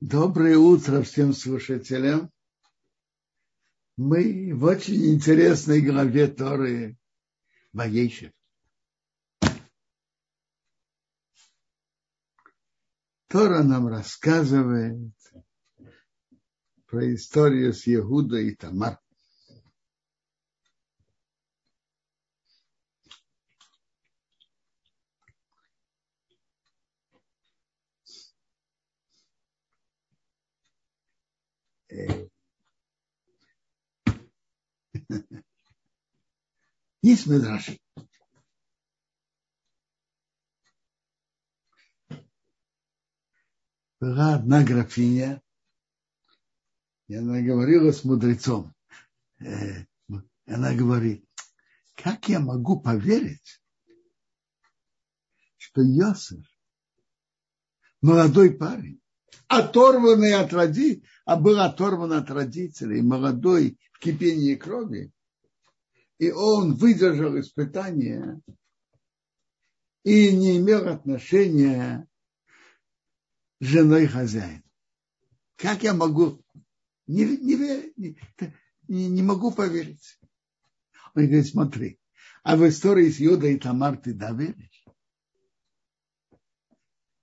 Доброе утро всем слушателям. Мы в очень интересной главе Торы Ваейшев. Тора нам рассказывает про историю с Егудой и Тамар. Есть Медраш. Была одна графиня, и она говорила с мудрецом. Э, она говорит, как я могу поверить, что Йосиф, молодой парень, оторванный от родителей, а был оторван от родителей, молодой в кипении крови, и он выдержал испытание и не имел отношения с женой хозяина. Как я могу, не, не, не, не могу поверить. Он говорит, смотри, а в истории с Юдой и Тамар ты доверишь?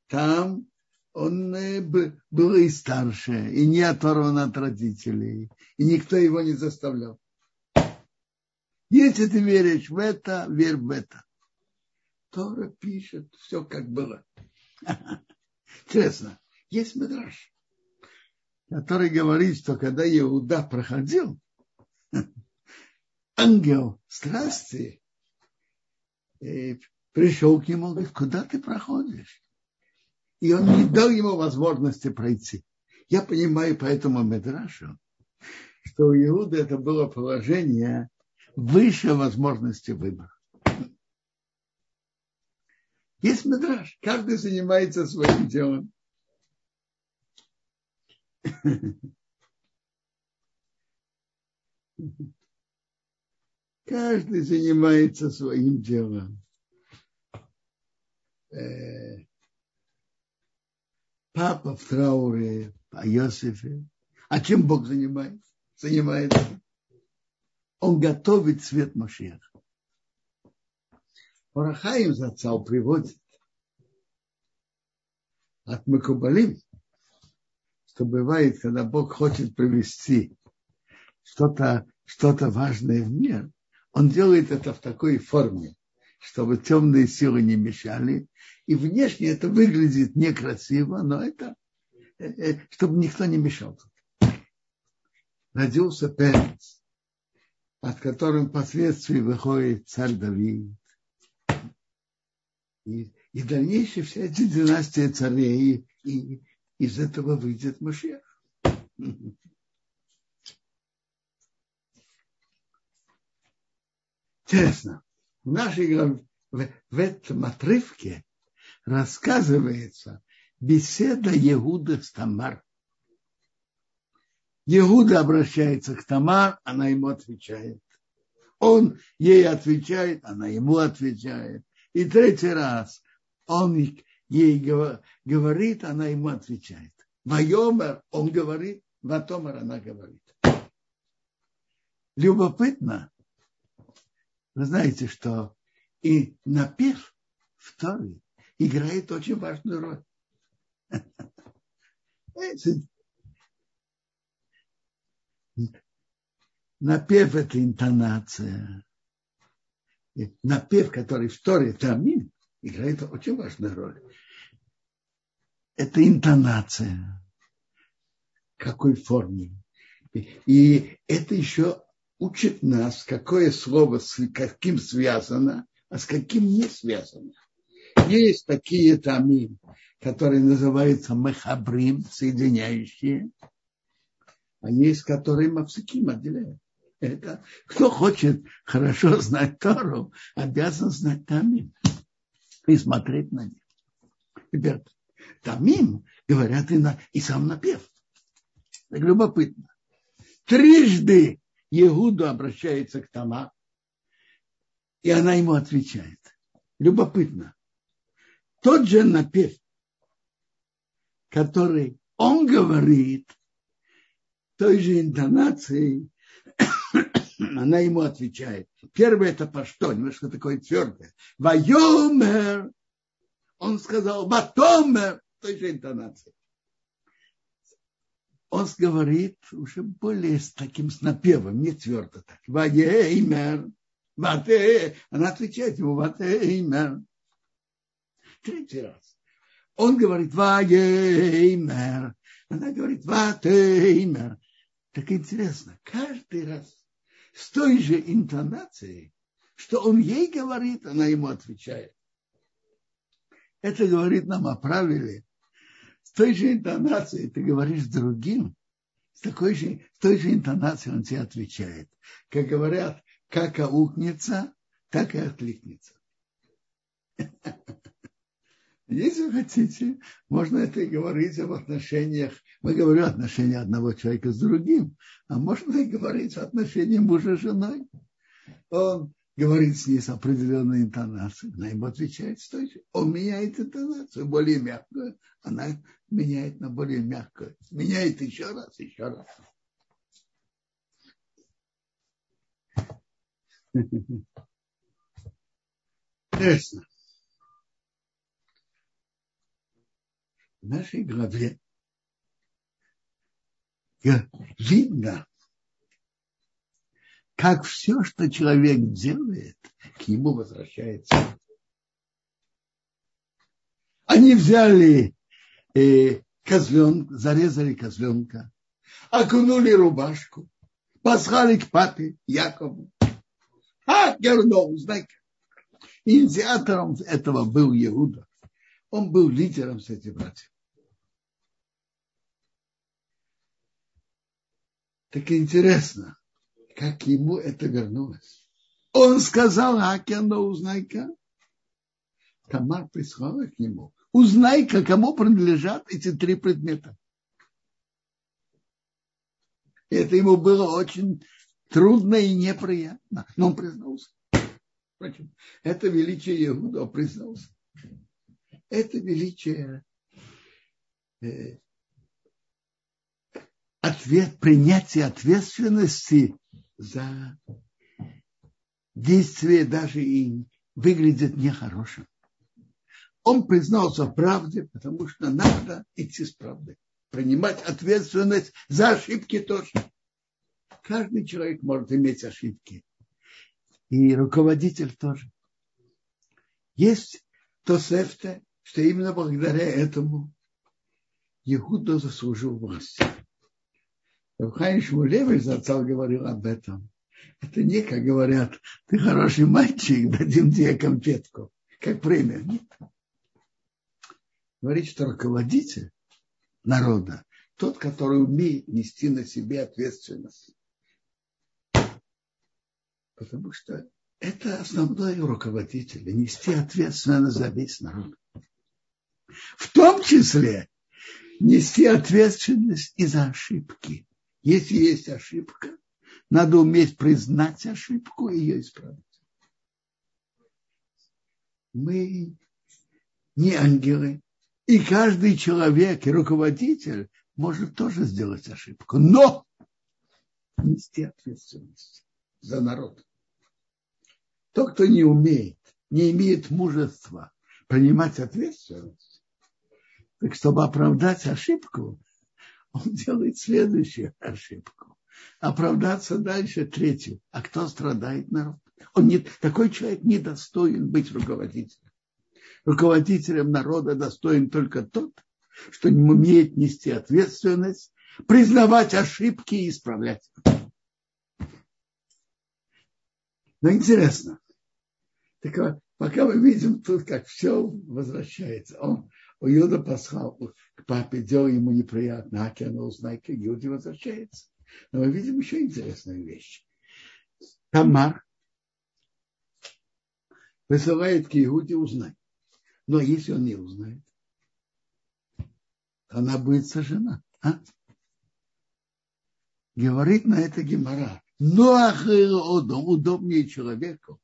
Там он э, был и старше, и не оторван от родителей, и никто его не заставлял. Если ты веришь в это, верь в это. Тора пишет все, как было. Честно, есть Медраж, который говорит, что когда Иуда проходил, ангел страсти э, пришел к нему, говорит, куда ты проходишь? И он не дал ему возможности пройти. Я понимаю по этому Медрашу, что у Иуда это было положение выше возможности выбора. Есть Медраж, каждый занимается своим делом. Каждый занимается своим делом. Э, папа в трауре о Иосифе. А чем Бог занимается? занимается? Он готовит свет Машеха. Орахаим зацал приводит от Макубалим, что бывает, когда Бог хочет привести что-то что важное в мир, он делает это в такой форме, чтобы темные силы не мешали. И внешне это выглядит некрасиво, но это, э, э, чтобы никто не мешал. Родился Перец, от которым впоследствии выходит царь Давид. И, и дальнейшие все эти династии царей, и, и из этого выйдет Машех. Честно в нашей в, в этом отрывке рассказывается беседа Егуда с Тамар. Егуда обращается к Тамар, она ему отвечает. Он ей отвечает, она ему отвечает. И третий раз он ей говорит, она ему отвечает. Вайомер он говорит, Ватомер она говорит. Любопытно, вы знаете, что и напев в Торе играет очень важную роль. Напев – это интонация. Напев, который в Торе Тамин, играет очень важную роль. Это интонация. Какой форме. И это еще учит нас, какое слово с каким связано, а с каким не связано. Есть такие тамим, которые называются мехабрим, соединяющие, а есть, которые мавсиким отделяют. Это кто хочет хорошо знать Тору, обязан знать тамим и смотреть на них. Теперь тамим говорят и, на, и сам напев. Так любопытно. Трижды Егуду обращается к Тама, и она ему отвечает. Любопытно. Тот же напев, который он говорит той же интонацией, она ему отвечает. Первое это по что, немножко такое твердое. Вайомер. Он сказал, батомер, той же интонацией. Он говорит уже более с таким с напевом, не твердо так. Вайомер. Вате. Она отвечает ему, ватеймер. Третий раз. Он говорит, вайомер. Она говорит, ватеймер. Так интересно, каждый раз с той же интонацией, что он ей говорит, она ему отвечает. Это говорит нам о правиле. Той же интонацией ты говоришь другим, с, такой же, с той же интонацией он тебе отвечает. Как говорят, как аукнется, так и откликнется. Если хотите, можно это и говорить об отношениях. Мы говорим о отношении одного человека с другим, а можно и говорить о отношении мужа с женой. Он говорит с ней с определенной интонацией, она ему отвечает с той же. Он меняет интонацию, более мягкую, она меняет на более мягкую. Меняет еще раз, еще раз. Интересно. в нашей главе видно, как все, что человек делает, к ему возвращается. Они взяли э, козленка, зарезали козленка, окунули рубашку, послали к папе Якову. А, Гернов, знаете, инициатором этого был Иуда. Он был лидером среди братьев. Так интересно, как ему это вернулось. Он сказал Акену, узнай-ка. Тамар прислала к нему. Узнай-ка, кому принадлежат эти три предмета. Это ему было очень трудно и неприятно. Но он признался. Впрочем, это величие Иуда признался. Это величие э, ответ, принятие ответственности за действие даже и выглядит нехорошим. Он признался в правде, потому что надо идти с правдой. Принимать ответственность за ошибки тоже. Каждый человек может иметь ошибки. И руководитель тоже. Есть Тосефте, что именно благодаря этому Иуда заслужил власть. Равхайм Шмулевич зацал говорил об этом. Это не, как говорят, ты хороший мальчик, дадим тебе конфетку, как премия. Нет. Говорит, что руководитель народа, тот, который умеет нести на себе ответственность. Потому что это основной руководитель, нести ответственность за весь народ. В том числе нести ответственность и за ошибки. Если есть ошибка, надо уметь признать ошибку и ее исправить. Мы не ангелы, и каждый человек и руководитель может тоже сделать ошибку, но нести ответственность за народ. Тот, кто не умеет, не имеет мужества принимать ответственность, так чтобы оправдать ошибку, он делает следующую ошибку. Оправдаться дальше третью. А кто страдает народ? Он не, такой человек не достоин быть руководителем. Руководителем народа достоин только тот, что не умеет нести ответственность, признавать ошибки и исправлять. Но интересно. Так вот, пока мы видим тут, как все возвращается. Он, у Юда послал к папе, делал ему неприятно, а она узнает, как Юда возвращается. Но мы видим еще интересную вещь. Тамар высылает к Иуде узнать. Но если он не узнает, она будет сожжена. А? Говорит на это Гемора. Но удобнее человеку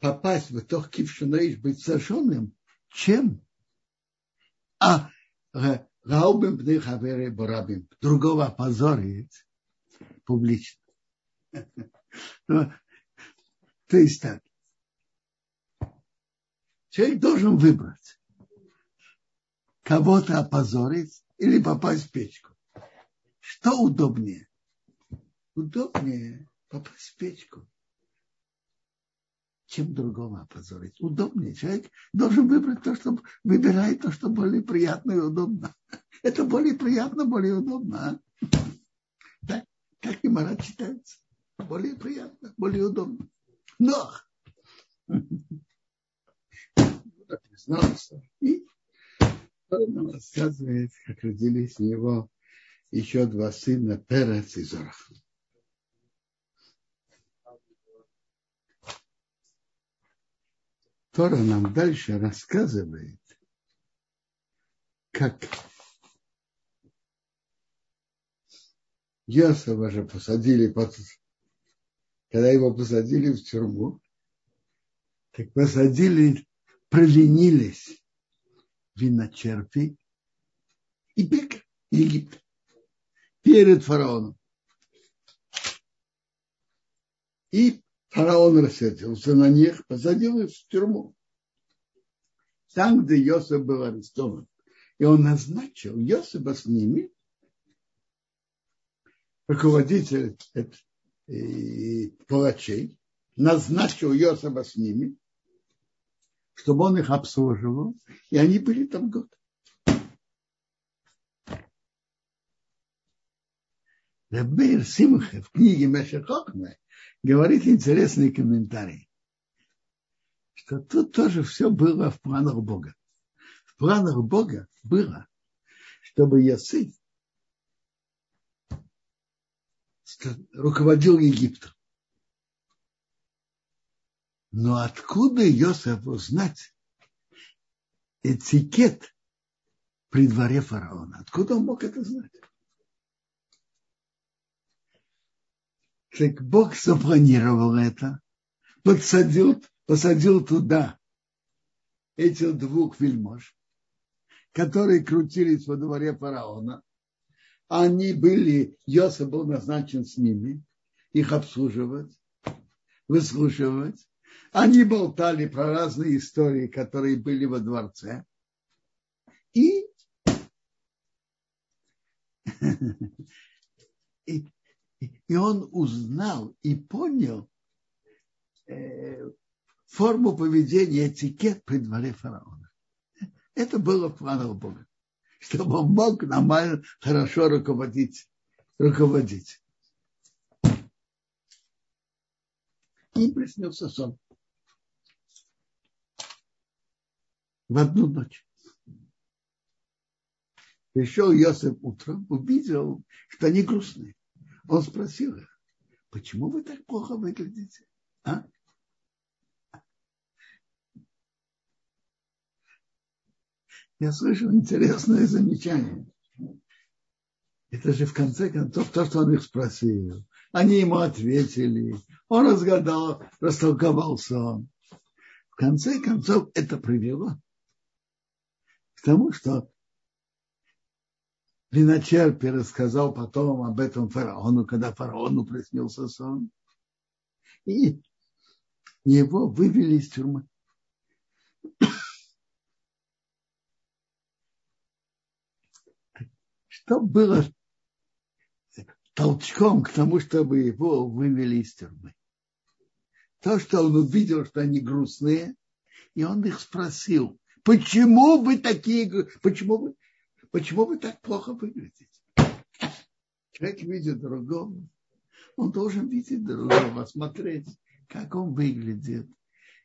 попасть в тох кившинаиш, быть сожженным, чем а Раубим пны хаверы борабим. Другого опозорить публично. Ну, то есть так. Человек должен выбрать. Кого-то опозорить или попасть в печку. Что удобнее? Удобнее попасть в печку чем другого опозорить. Удобнее. Человек должен выбрать то, что выбирает то, что более приятно и удобно. Это более приятно, более удобно. А? Так, как и Мара читается. Более приятно, более удобно. Но признался. И он рассказывает, как родились у него еще два сына Перец и Зорах. Тора нам дальше рассказывает, как Йосифа же посадили, когда его посадили в тюрьму, так посадили, провинились виночерпи и бег Египет перед фараоном. И Фараон рассердился на них, посадил их в тюрьму. Там, где Йосиф был арестован. И он назначил Йосифа с ними, руководитель палачей, назначил Йосифа с ними, чтобы он их обслуживал, и они были там год. Рабир Симха в книге Мешехокме говорит интересный комментарий, что тут тоже все было в планах Бога. В планах Бога было, чтобы Ясиф руководил Египтом. Но откуда Йосеф узнать этикет при дворе фараона? Откуда он мог это знать? Так Бог запланировал это, подсадил, посадил туда этих двух вельмож, которые крутились во дворе фараона. Они были, Йосиф был назначен с ними, их обслуживать, выслушивать. Они болтали про разные истории, которые были во дворце. И, и и он узнал и понял э, форму поведения, этикет при дворе фараона. Это было в планах Бога, чтобы он мог нормально, хорошо руководить. руководить. Им приснился сон. В одну ночь. Пришел Йосиф утром, увидел, что они грустные. Он спросил их, почему вы так плохо выглядите? А? Я слышал интересное замечание. Это же в конце концов то, что он их спросил. Они ему ответили. Он разгадал, растолковал сон. В конце концов это привело к тому, что Виночерпи рассказал потом об этом фараону, когда фараону приснился сон. И его вывели из тюрьмы. Что было толчком к тому, чтобы его вывели из тюрьмы? То, что он увидел, что они грустные, и он их спросил, почему вы такие, почему вы, Почему вы так плохо выглядите? Человек видит другого. Он должен видеть другого, смотреть, как он выглядит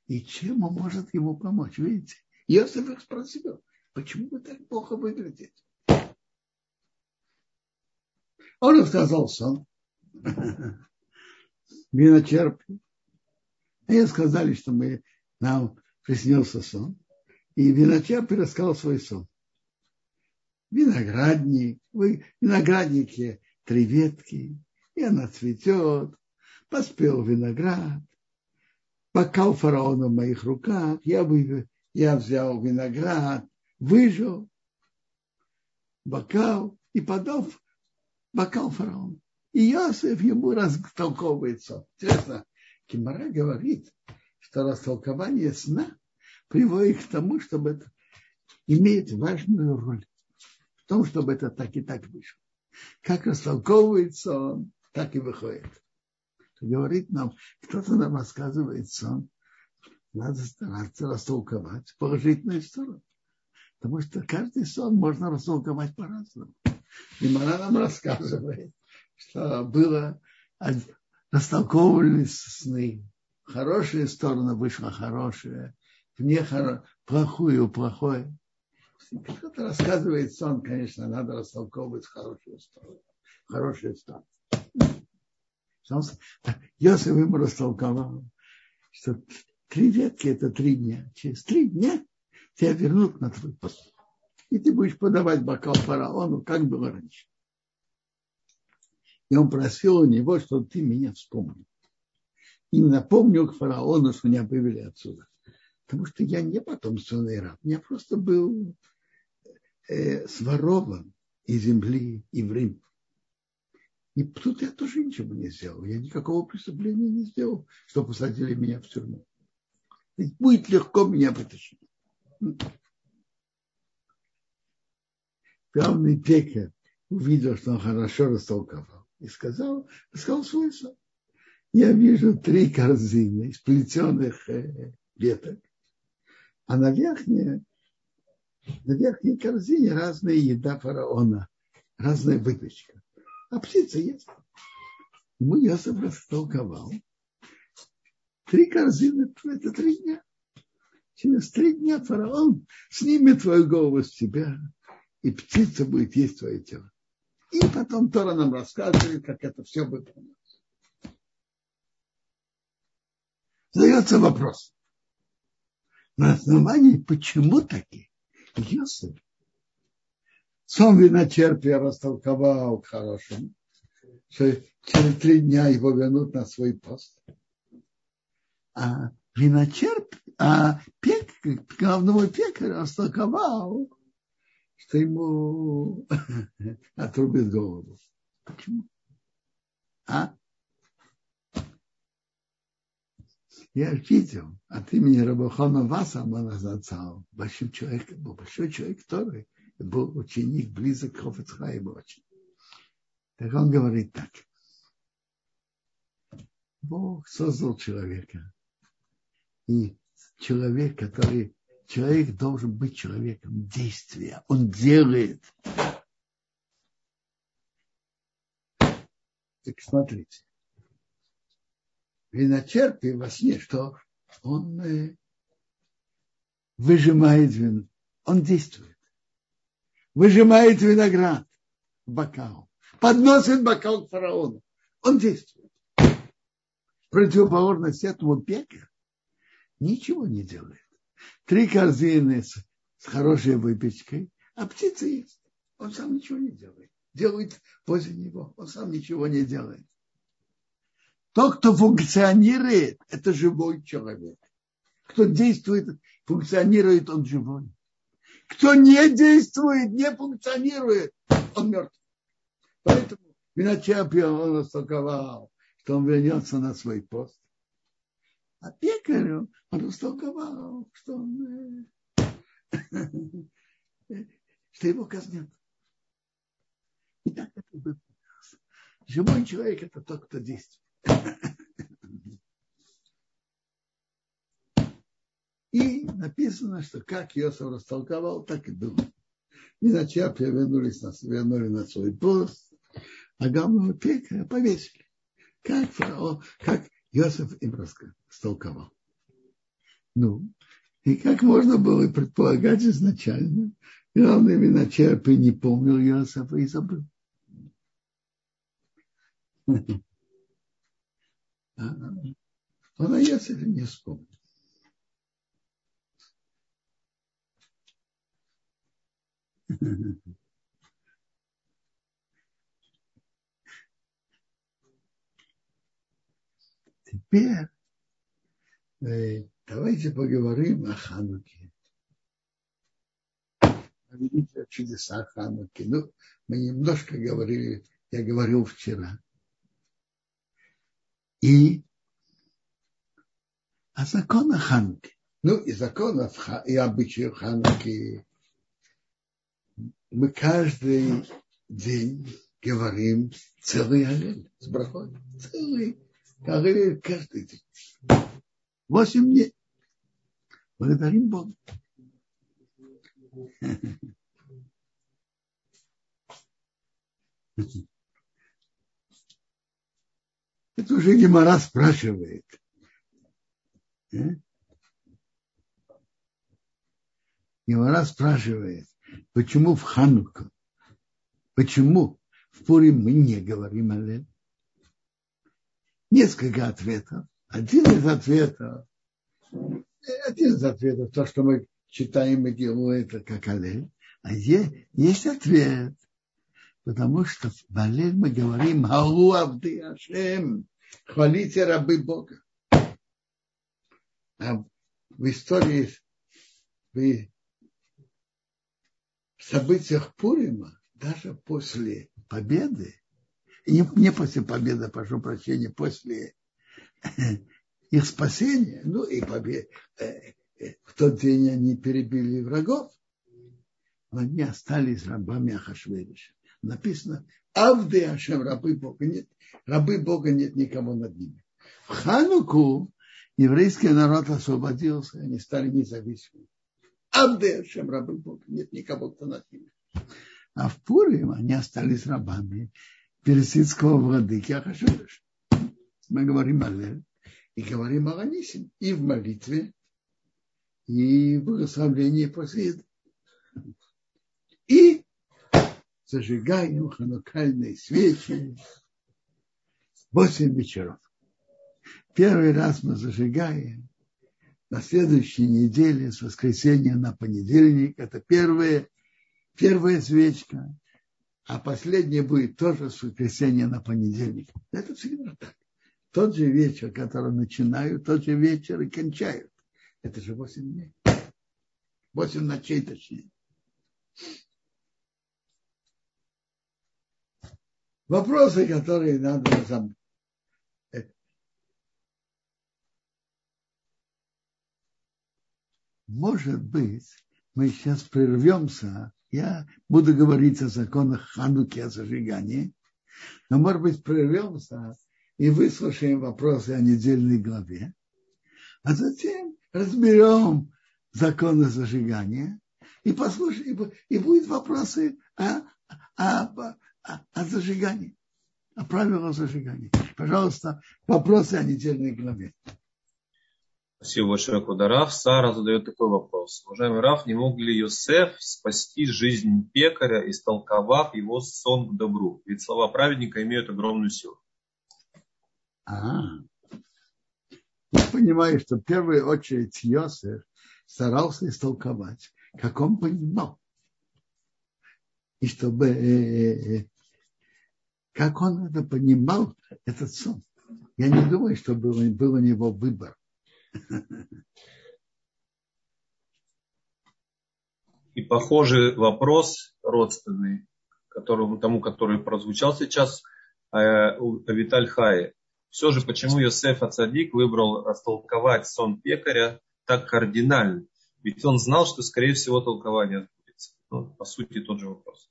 и чем он может ему помочь. Видите? Если их спросил, почему вы так плохо выглядите? Он рассказал сон. Виночерпи. И сказали, что мы, нам приснился сон. И виночерпи рассказал свой сон виноградник, в винограднике три ветки, и она цветет, поспел виноград, пока у фараона в моих руках, я, вы, я взял виноград, выжил, бокал и подал бокал фараону. И Иосиф ему растолковывает сон. Интересно, Кимара говорит, что растолкование сна приводит к тому, чтобы это имеет важную роль в том, чтобы это так и так вышло. Как растолковывается он, так и выходит. Говорит нам, кто-то нам рассказывает сон, надо стараться растолковать положительную сторону. Потому что каждый сон можно растолковать по-разному. И Мара нам рассказывает, что было растолковывались сны. Хорошая сторона вышла хорошая, вне хоро... плохую плохое. Кто-то рассказывает сон, конечно, надо растолковывать хорошую сторону. Хорошую сторону. Йосиф ему растолковал, что три ветки – это три дня. Через три дня тебя вернут на твой пост. И ты будешь подавать бокал фараону, как было раньше. И он просил у него, чтобы ты меня вспомнил. И напомнил к фараону, что меня вывели отсюда. Потому что я не потомственный раб. Я просто был э, сворован из земли и в Рим. И тут я тоже ничего не сделал. Я никакого преступления не сделал, что посадили меня в тюрьму. Ведь будет легко меня вытащить. Главный пекарь увидел, что он хорошо растолковал и сказал, сказал свой сон. Я вижу три корзины из плетеных э, веток, а на верхней, на верхней корзине разная еда фараона, разная выпечка. А птица есть. Ему Йосиф растолковал. Три корзины – это три дня. Через три дня фараон снимет твою голову с тебя, и птица будет есть твое тело. И потом Тора нам рассказывает, как это все выполнилось. Задается вопрос. На основании почему таки Йосиф сон виночерпия растолковал хорошим, что через три дня его вернут на свой пост. А виночерп, а пек, главного пекаря растолковал, что ему отрубит голову. Почему? А? Я видел от имени Рабахона Васа Маназацал, большой человек, был большой человек, который был ученик близок к Хофицхаиму очень. Так он говорит так. Бог создал человека. И человек, который человек должен быть человеком действия. Он делает. Так смотрите. Виночерпи во сне, что он э, выжимает вино. Он действует. Выжимает виноград в бокал. Подносит бокал к фараону. Он действует. Противоположность этому пекарь ничего не делает три корзины с, с хорошей выпечкой, а птица есть. Он сам ничего не делает. Делает возле него. Он сам ничего не делает. Тот, кто функционирует, это живой человек. Кто действует, функционирует, он живой. Кто не действует, не функционирует, он мертв. Поэтому Виночерпия он растолковал, что он вернется на свой пост. А пекарю он растолковал, что он, что его казнят. И так это выполнилось. Живой человек – это тот, кто действует. И написано, что как Йосиф растолковал, так и было. Иначе вернулись на, вернули на свой пост, а главного пекаря повесили. Как, фараон, как Йосиф им растолковал. Ну, и как можно было предполагать изначально, главный виночерпий не помнил Йосифа и забыл. Он о Йосифе не вспомнил. Теперь э, давайте поговорим о Хануке. о великих чудесах Хануки. Ну, мы немножко говорили, я говорил вчера. И о законах Хануки. Ну, и законов, и обычаев Хануки мы каждый день говорим целый аллель с брахой. Целый аллель каждый день. Восемь дней. Благодарим Бога. Это уже Гемора спрашивает. Э? Гемора спрашивает, почему в Хануку, почему в Пурим мы не говорим Аллель? Несколько ответов. Один из ответов, один из ответов, то, что мы читаем и делаем это как Аллель. А есть, есть ответ, потому что в Аллель мы говорим Аллу Авды Ашем, хвалите рабы Бога. А в истории, в событиях Пурима, даже после победы, не, не после победы, прошу прощения, после их спасения, ну и победы, э, э, в тот день они перебили врагов, но они остались рабами Ахашвериша. Написано, Авды Ашем, рабы Бога нет, рабы Бога нет никого над ними. В Хануку еврейский народ освободился, они стали независимыми. Авды Ашем, рабы Бога, нет никого, кто над ними. А в Пурим они остались рабами персидского владыки Ахашвироша. Мы говорим Аллель и говорим о Анисим и в молитве, и в благословении после еды. И зажигаем ханукальные свечи восемь вечеров. Первый раз мы зажигаем на следующей неделе с воскресенья на понедельник. Это первая, первая свечка. А последняя будет тоже с воскресенья на понедельник. Это всегда так. Тот же вечер, который начинают, тот же вечер и кончают. Это же восемь дней. Восемь ночей точнее. Вопросы, которые надо разобрать. Может быть, мы сейчас прервемся. Я буду говорить о законах Хануки, о зажигании. Но, может быть, прервемся и выслушаем вопросы о недельной главе. А затем разберем законы зажигания и послушаем, и будут вопросы о, о, о, зажигании, о правилах зажигания. Пожалуйста, вопросы о недельной главе. Спасибо большое, Кудараф. Сара задает такой вопрос. Уважаемый Раф, не мог ли Йосеф спасти жизнь пекаря, истолковав его сон к добру? Ведь слова праведника имеют огромную силу. А, я понимаю, что в первую очередь Йосеф старался истолковать, как он понимал. И чтобы, э, э, э, как он это понимал, этот сон. Я не думаю, что был, был у него выбор. И похожий вопрос родственный, которому, тому, который прозвучал сейчас, у Виталь Хае. Все же, почему Йосеф Ацадик выбрал растолковать сон пекаря так кардинально? Ведь он знал, что, скорее всего, толкование отбудется. Ну, по сути, тот же вопрос.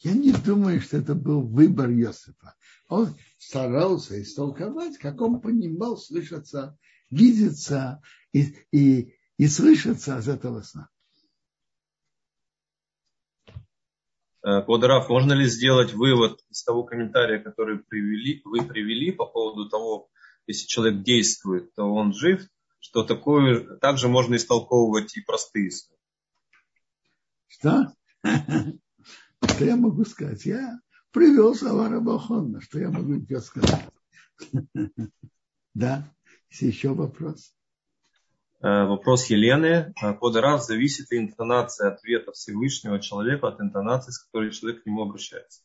Я не думаю, что это был выбор Йосифа. Он старался истолковать, как он понимал, слышаться, видеться и, и, и слышаться из этого сна. Квадраф, можно ли сделать вывод из того комментария, который привели, вы привели по поводу того, если человек действует, то он жив, что такое также можно истолковывать и простые сны. Что? Что я могу сказать? Я привел Савара Бахонна. Что я могу тебе сказать? Да? Есть еще вопрос? Э, вопрос Елены. Кодерав, зависит ли интонация ответа Всевышнего человека от интонации, с которой человек к нему обращается?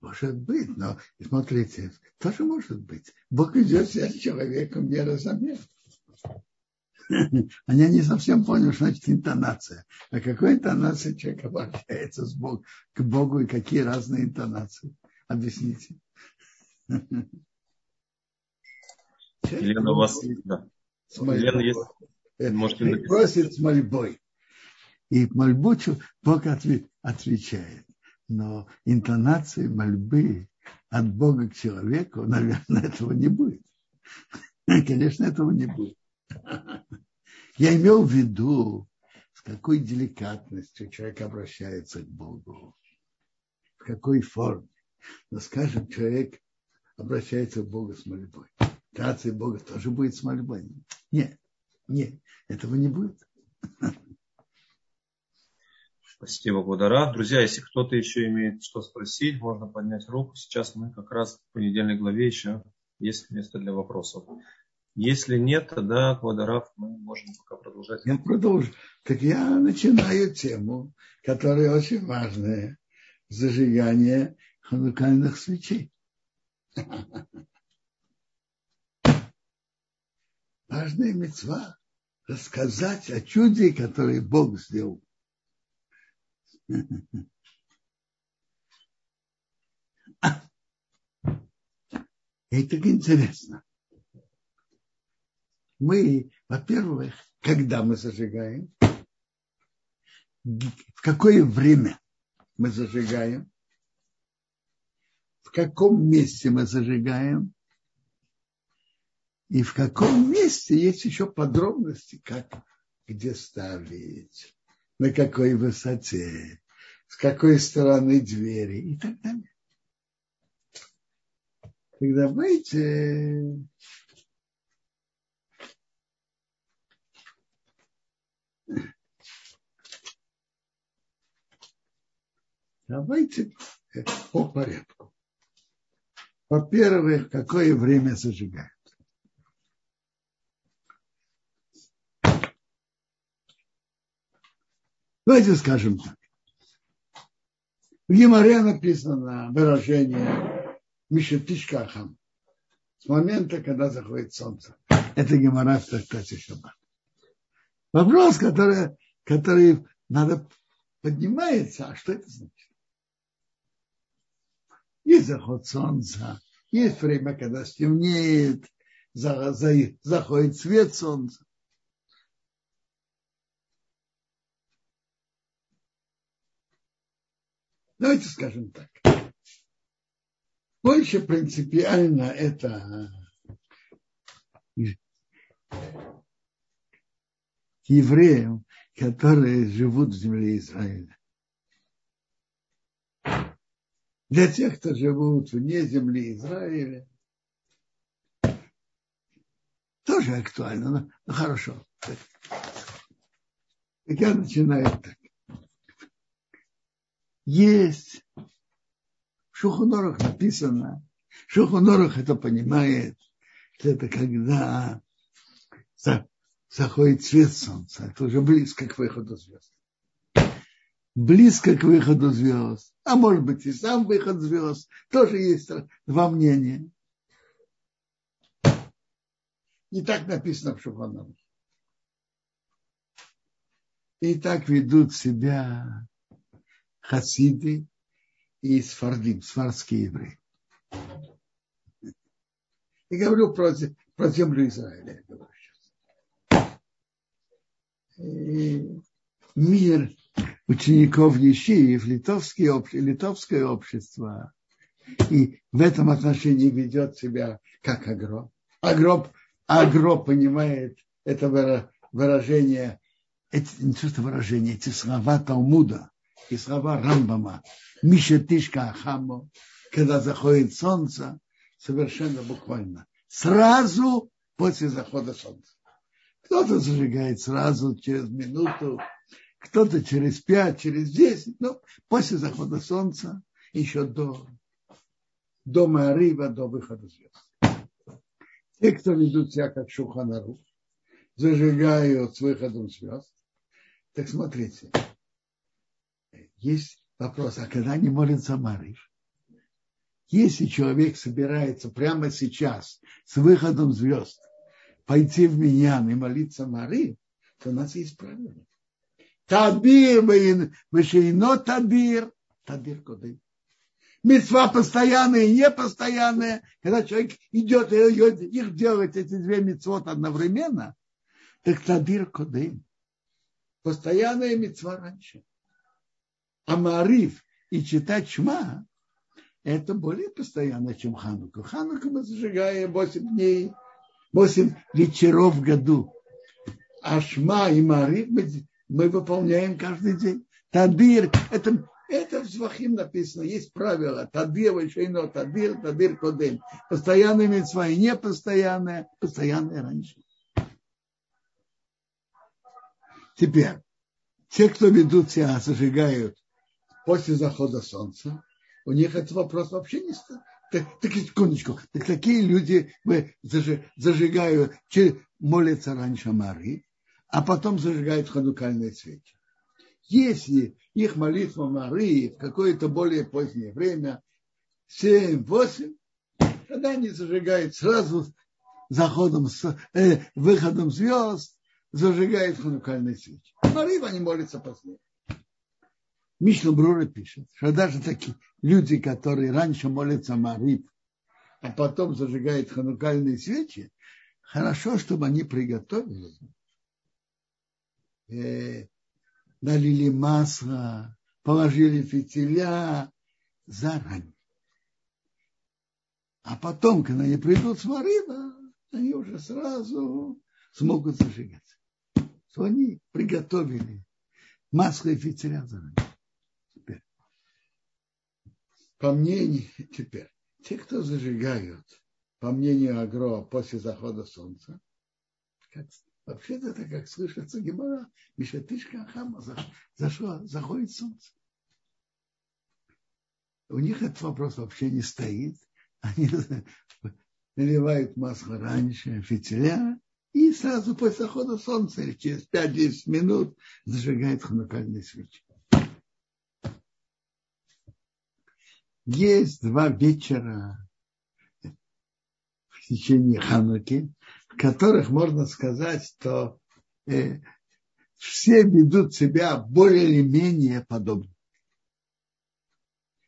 Может быть, но смотрите, тоже может быть. Бог идет с человеком не разумеет. Они не совсем поняли, что значит интонация. А какой интонацией человек обращается с Бог, к Богу и какие разные интонации? Объясните. Елена, у вас да. Елена есть. Можете написать. Просит с мольбой. И мольбу Бог отвечает. Но интонации мольбы от Бога к человеку, наверное, этого не будет. Конечно, этого не будет. Я имел в виду, с какой деликатностью человек обращается к Богу, в какой форме. Но, скажем, человек обращается к Богу с мольбой. Рация Бога тоже будет с мольбой. Нет, нет, этого не будет. Спасибо, Гудара. Друзья, если кто-то еще имеет что спросить, можно поднять руку. Сейчас мы как раз в понедельной главе еще есть место для вопросов. Если нет, тогда, Гвадарав, мы можем пока продолжать. Я продолжу. Так я начинаю тему, которая очень важная. Зажигание ханукальных свечей. Важная мецва рассказать о чуде, которое Бог сделал. Это интересно мы, во-первых, когда мы зажигаем, в какое время мы зажигаем, в каком месте мы зажигаем, и в каком месте есть еще подробности, как где ставить, на какой высоте, с какой стороны двери и так далее. Так давайте Давайте э, по порядку. Во-первых, какое время зажигают. Давайте скажем так. В Гимаре написано выражение Мишетишка Ахам. С момента, когда заходит солнце. Это Гимара в трактате Шаббат. Вопрос, который, который надо поднимается, а что это значит? Есть заход солнца, есть время, когда стемнеет, за, за, заходит свет солнца. Давайте скажем так. Больше принципиально это евреям, которые живут в земле Израиля. Для тех, кто живут вне земли Израиля, тоже актуально, но, но хорошо. Так я начинаю так. Есть в Шухонорах написано, Шухонорах это понимает, это когда заходит свет солнца, это уже близко к выходу звезд близко к выходу звезд, а может быть и сам выход звезд, тоже есть два мнения. И так написано в Шуханам. И так ведут себя хасиды и сфардим, сфардские евреи. И говорю про, про землю Израиля. Я говорю мир учеников Ешиев, литовское, литовское общество, и в этом отношении ведет себя как агро. Агро, агро понимает это выражение, эти, не то что выражение, эти слова Талмуда и слова Рамбама, Миша Тишка Ахамо, когда заходит солнце, совершенно буквально. Сразу после захода солнца. Кто-то зажигает сразу, через минуту, кто-то через пять, через десять, но после захода солнца, еще до, до Маарива, до выхода звезд. Те, кто ведут себя как Шуханару, зажигают с выходом звезд. Так смотрите, есть вопрос, а когда они молятся Марив? Если человек собирается прямо сейчас с выходом звезд пойти в меня и молиться Мари, то у нас есть правило. Табир, вышейно табир, табир куды. Мецва постоянная и непостоянная. Когда человек идет и их делать, эти две мецвод одновременно, так табир куды. Постоянная мецва раньше. А Мариф и читать Шма, это более постоянно, чем Хануку. Хануку мы зажигаем 8 дней, 8 вечеров в году. А Шма и Мариф мы мы выполняем каждый день. Тадир, это, это в Звахим написано, есть правило. Тадир, вайшейно, тадир, тадир, кодем. Постоянная митцва и непостоянная, постоянная раньше. Теперь, те, кто ведут себя, зажигают после захода солнца, у них этот вопрос вообще не стоит. Так, так, секундочку, так такие люди зажигают, молятся раньше Мары, а потом зажигают ханукальные свечи. Если их молитва Марии в какое-то более позднее время, 7-8, тогда они зажигают сразу заходом, э, выходом звезд, зажигают ханукальные свечи. Марию они молятся позднее. Мишна Брура пишет, что даже такие люди, которые раньше молятся Марив, а потом зажигают ханукальные свечи, хорошо, чтобы они приготовили э, налили масло, положили фитиля заранее. А потом, когда они придут с Марина, они уже сразу смогут зажигаться. Что они приготовили масло и фитиля заранее. По мнению, теперь, те, кто зажигают, по мнению Агро, после захода солнца, как Вообще-то это как слышится Гемора, Мишатышка Хама, зашло, заходит солнце. У них этот вопрос вообще не стоит. Они наливают масло раньше, фитиля, и сразу после захода солнца, или через 5-10 минут, зажигает ханукальные свечи. Есть два вечера в течение Хануки, в которых можно сказать, что э, все ведут себя более или менее подобно.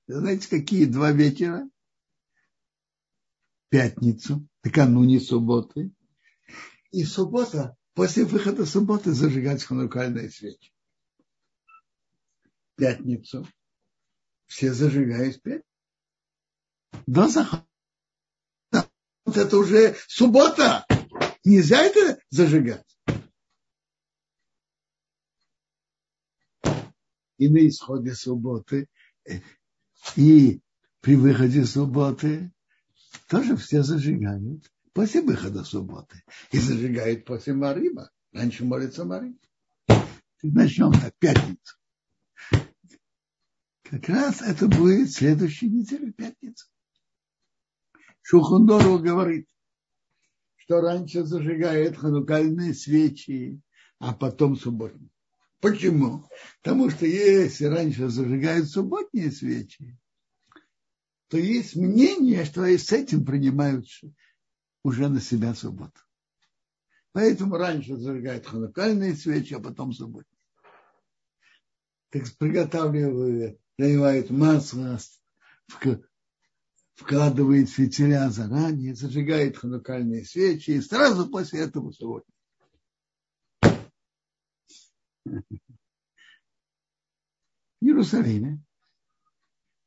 Знаете, какие два вечера? Пятницу, накануне субботы. И суббота, после выхода субботы зажигать ханукальные свечи. Пятницу. Все зажигают пять. До захода. Это уже суббота. Нельзя это зажигать. И на исходе субботы, и при выходе субботы тоже все зажигают после выхода субботы. И зажигают после Марима. Раньше молится Марим. Начнем так, пятницу. Как раз это будет следующей неделе, пятница. Шухундору говорит, что раньше зажигает ханукальные свечи, а потом субботние. Почему? Потому что если раньше зажигают субботние свечи, то есть мнение, что и с этим принимают уже на себя субботу. Поэтому раньше зажигают ханукальные свечи, а потом субботние. Так приготавливают, наливают масло вкладывает фитиля заранее, зажигает ханукальные свечи и сразу после этого субботник. В Иерусалиме,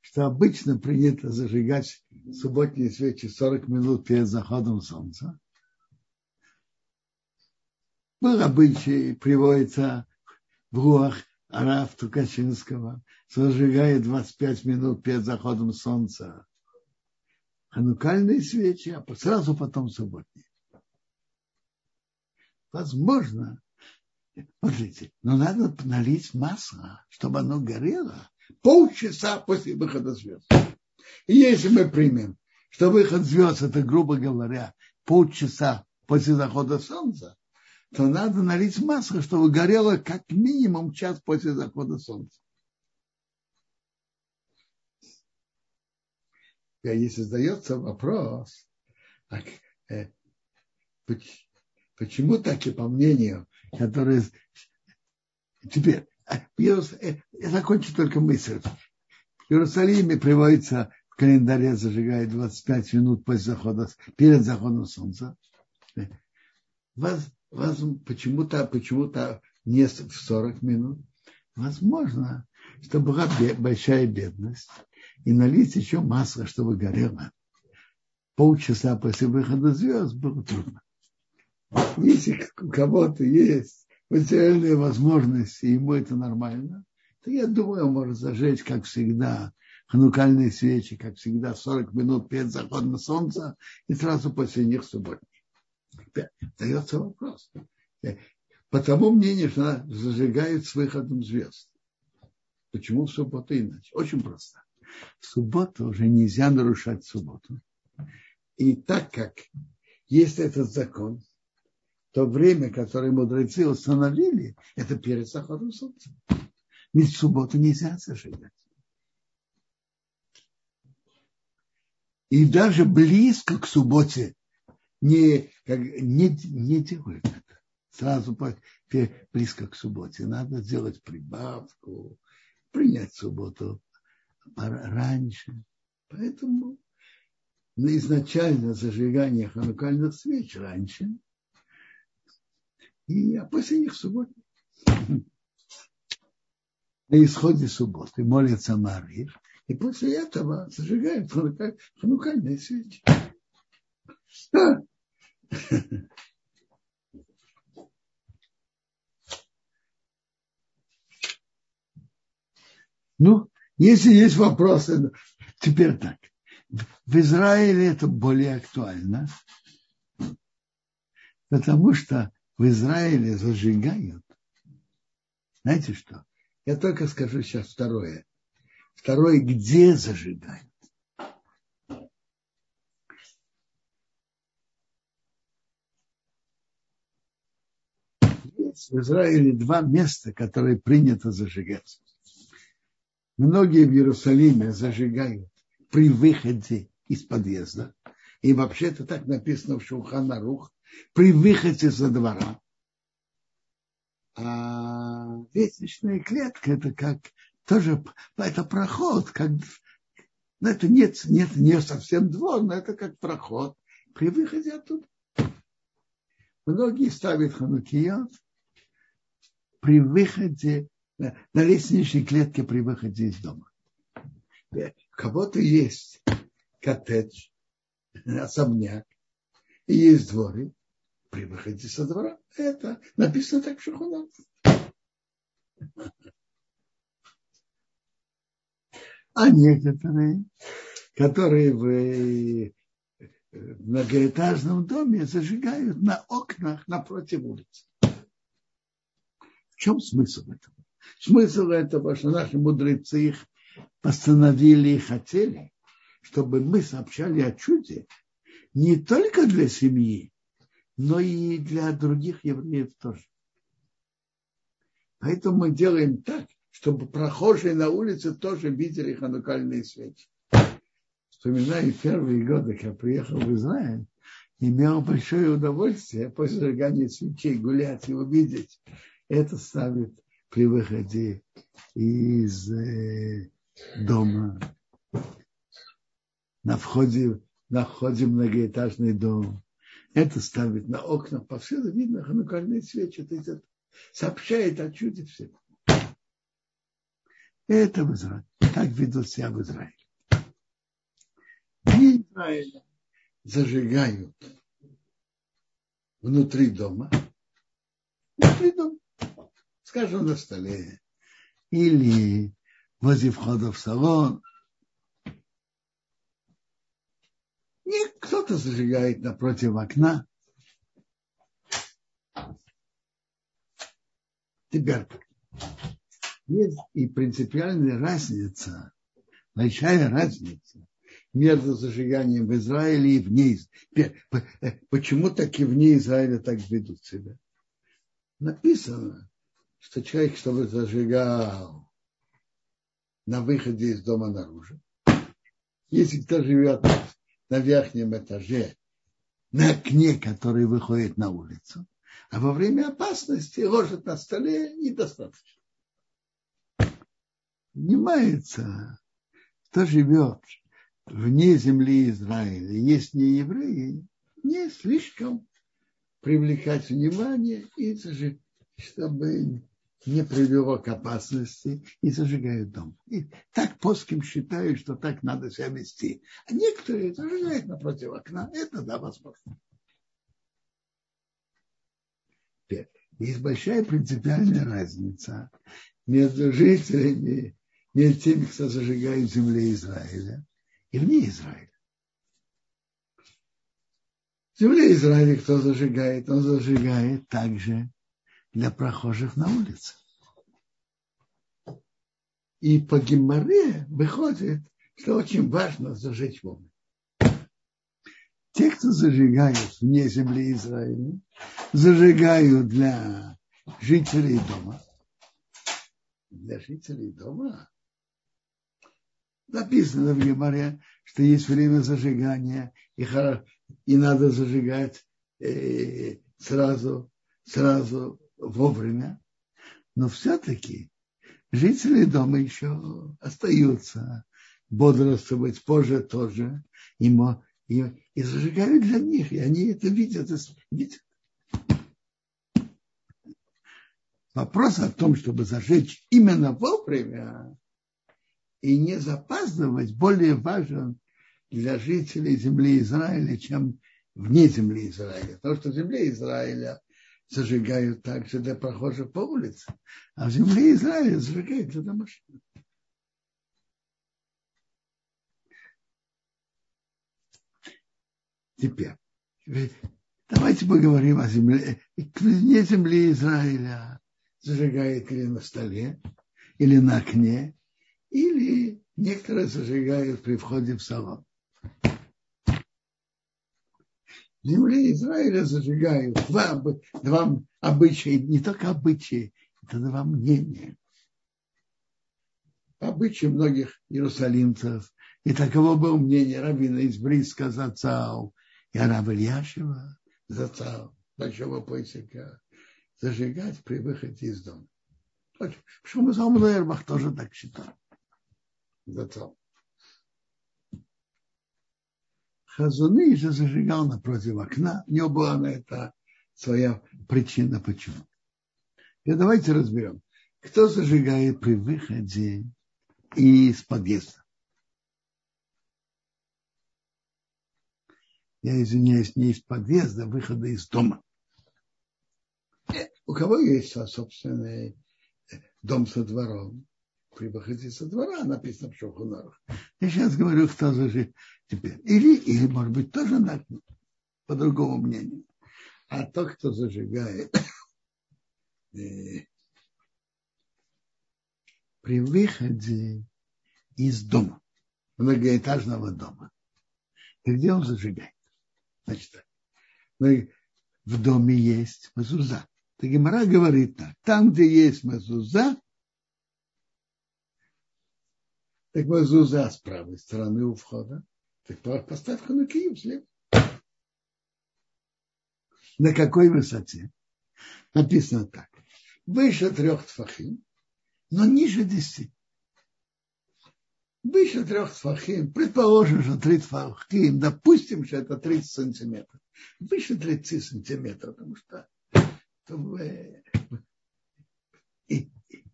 что обычно принято зажигать субботние свечи 40 минут перед заходом солнца, был обычай, приводится в Руах Араф Тукачинского, зажигает 25 минут перед заходом солнца ханукальные свечи, а сразу потом субботние. Возможно, смотрите, но надо налить масло, чтобы оно горело полчаса после выхода звезд. И если мы примем, что выход звезд, это, грубо говоря, полчаса после захода солнца, то надо налить масло, чтобы горело как минимум час после захода солнца. если задается вопрос, э, Почему так и по мнению, которые... Теперь, я закончу только мысль. В Иерусалиме приводится в календаре зажигает 25 минут после захода, перед заходом солнца. Вас почему-то почему не в 40 минут. Возможно, что была большая бедность, и налить еще масло, чтобы горело. Полчаса после выхода звезд было трудно. Если у кого-то есть материальные возможности, ему это нормально, то я думаю, он может зажечь, как всегда, ханукальные свечи, как всегда, 40 минут перед заходом солнца и сразу после них Дается вопрос. По тому мнению, что она зажигает с выходом звезд. Почему в субботу иначе? Очень просто. В субботу уже нельзя нарушать субботу. И так как есть этот закон, то время, которое мудрецы установили, это перед заходом солнца. Ведь в субботу нельзя зажигать. И даже близко к субботе не, как, не, не делают это. Сразу близко к субботе. Надо сделать прибавку, принять субботу раньше. Поэтому на изначально зажигание ханукальных свеч раньше, и, а после них субботы. На исходе субботы молится Марир, и после этого зажигают ханукальные свечи. Ну, если есть вопросы, теперь так. В Израиле это более актуально, потому что в Израиле зажигают. Знаете что? Я только скажу сейчас второе. Второе, где зажигают. В Израиле два места, которые принято зажигать. Многие в Иерусалиме зажигают при выходе из подъезда. И вообще это так написано в Шуханарух. При выходе за двора. А лестничная клетка это как тоже это проход, как но это нет, нет, не совсем двор, но это как проход при выходе оттуда. Многие ставят ханукиот при выходе на лестничной клетке при выходе из дома. У кого-то есть коттедж, особняк, и есть дворы, при выходе со двора. Это написано так в Шахунах. А некоторые, которые в многоэтажном доме зажигают на окнах напротив улицы. В чем смысл этого? Смысл этого, что наши мудрецы их постановили и хотели, чтобы мы сообщали о чуде не только для семьи, но и для других евреев тоже. Поэтому мы делаем так, чтобы прохожие на улице тоже видели ханукальные свечи. Вспоминаю первые годы, когда приехал в Израиль, имел большое удовольствие после зажигания свечей гулять и увидеть. Это ставит при выходе из э, дома. На входе, на входе многоэтажный дом. Это ставит на окна, повсюду видно ханукальные свечи. Это сообщает о чуде всем. Это в Израиле. Так ведут себя в Израиле. В Израиле зажигают внутри дома. Внутри дома скажем, на столе, или возле входа в салон. И кто-то зажигает напротив окна. Теперь есть и принципиальная разница, большая разница между зажиганием в Израиле и вне Израиля. Почему так и вне Израиля так ведут себя? Написано, что человек, чтобы зажигал на выходе из дома наружу, если кто живет на верхнем этаже на окне, который выходит на улицу, а во время опасности ложит на столе недостаточно. Понимается, кто живет вне земли Израиля, есть не евреи, не слишком привлекать внимание и чтобы не привело к опасности и зажигают дом. И так плоским считают, что так надо себя вести. А некоторые зажигают напротив окна. Это да, возможно. Есть большая принципиальная разница между жителями, между теми, кто зажигает земле Израиля и вне Израиля. В земле Израиля кто зажигает? Он зажигает также для прохожих на улице. И по геморе выходит, что очень важно зажечь вогонь. Те, кто зажигают вне земли Израиля, зажигают для жителей дома. Для жителей дома написано в Геморе, что есть время зажигания, и, и надо зажигать э, сразу, сразу вовремя, но все-таки жители дома еще остаются бодрствовать позже тоже, и, и, и зажигают для них, и они это видят. видят. Вопрос о том, чтобы зажечь именно вовремя и не запаздывать, более важен для жителей земли Израиля, чем вне земли Израиля. Потому что в земле Израиля зажигают также для прохожих по улице, а в земле Израиля зажигают для домашних. Теперь, давайте поговорим о земле, не земле Израиля. Зажигает или на столе, или на окне, или некоторые зажигают при входе в салон земле Израиля зажигают два, два обычая, не только обычаи, это два мнения. Обычаи многих иерусалимцев. И таково было мнение Равина из Бриска Зацау и Арава Ильяшева Зацау, большого поясика, зажигать при выходе из дома. Почему Залман тоже так считал? Зацау. Хазуны же зажигал напротив окна. У него была на это своя причина, почему. И давайте разберем, кто зажигает при выходе из подъезда. Я извиняюсь, не из подъезда, а выхода из дома. У кого есть собственный дом со двором, при выходе со двора написано в Шохунарах. Я сейчас говорю, кто зажигает теперь. Или, или, может быть, тоже на, по другому мнению. А тот, кто зажигает э, при выходе из дома, многоэтажного дома, где он зажигает? Значит так. В доме есть мазуза. Так Гемора говорит так. Там, где есть мазуза, так мазуза с правой стороны у входа, так поставь ханукию слева. На какой высоте? Написано так. Выше трех тфахим, но ниже десяти. Выше трех тфахим, предположим, что три тфахим, допустим, что это 30 сантиметров. Выше 30 сантиметров, потому что и,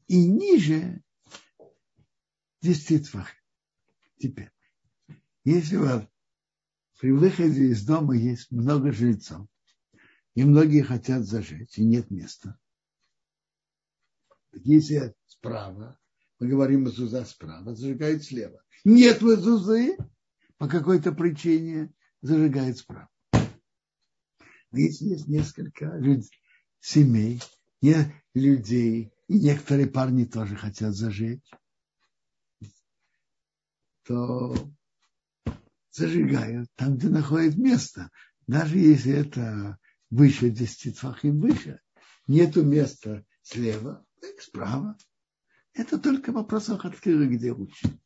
и ниже 10 тфахим. Теперь. Если у вас при выходе из дома есть много жильцов, и многие хотят зажечь, и нет места. Если справа, мы говорим мазуза справа, зажигает слева. Нет мазузы, по какой-то причине зажигает справа. Но если есть несколько людей, семей, не людей, и некоторые парни тоже хотят зажечь, то зажигают там, где находит место. Даже если это выше 10 твахим выше, нету места слева, так справа. Это только вопрос открыли, где лучше.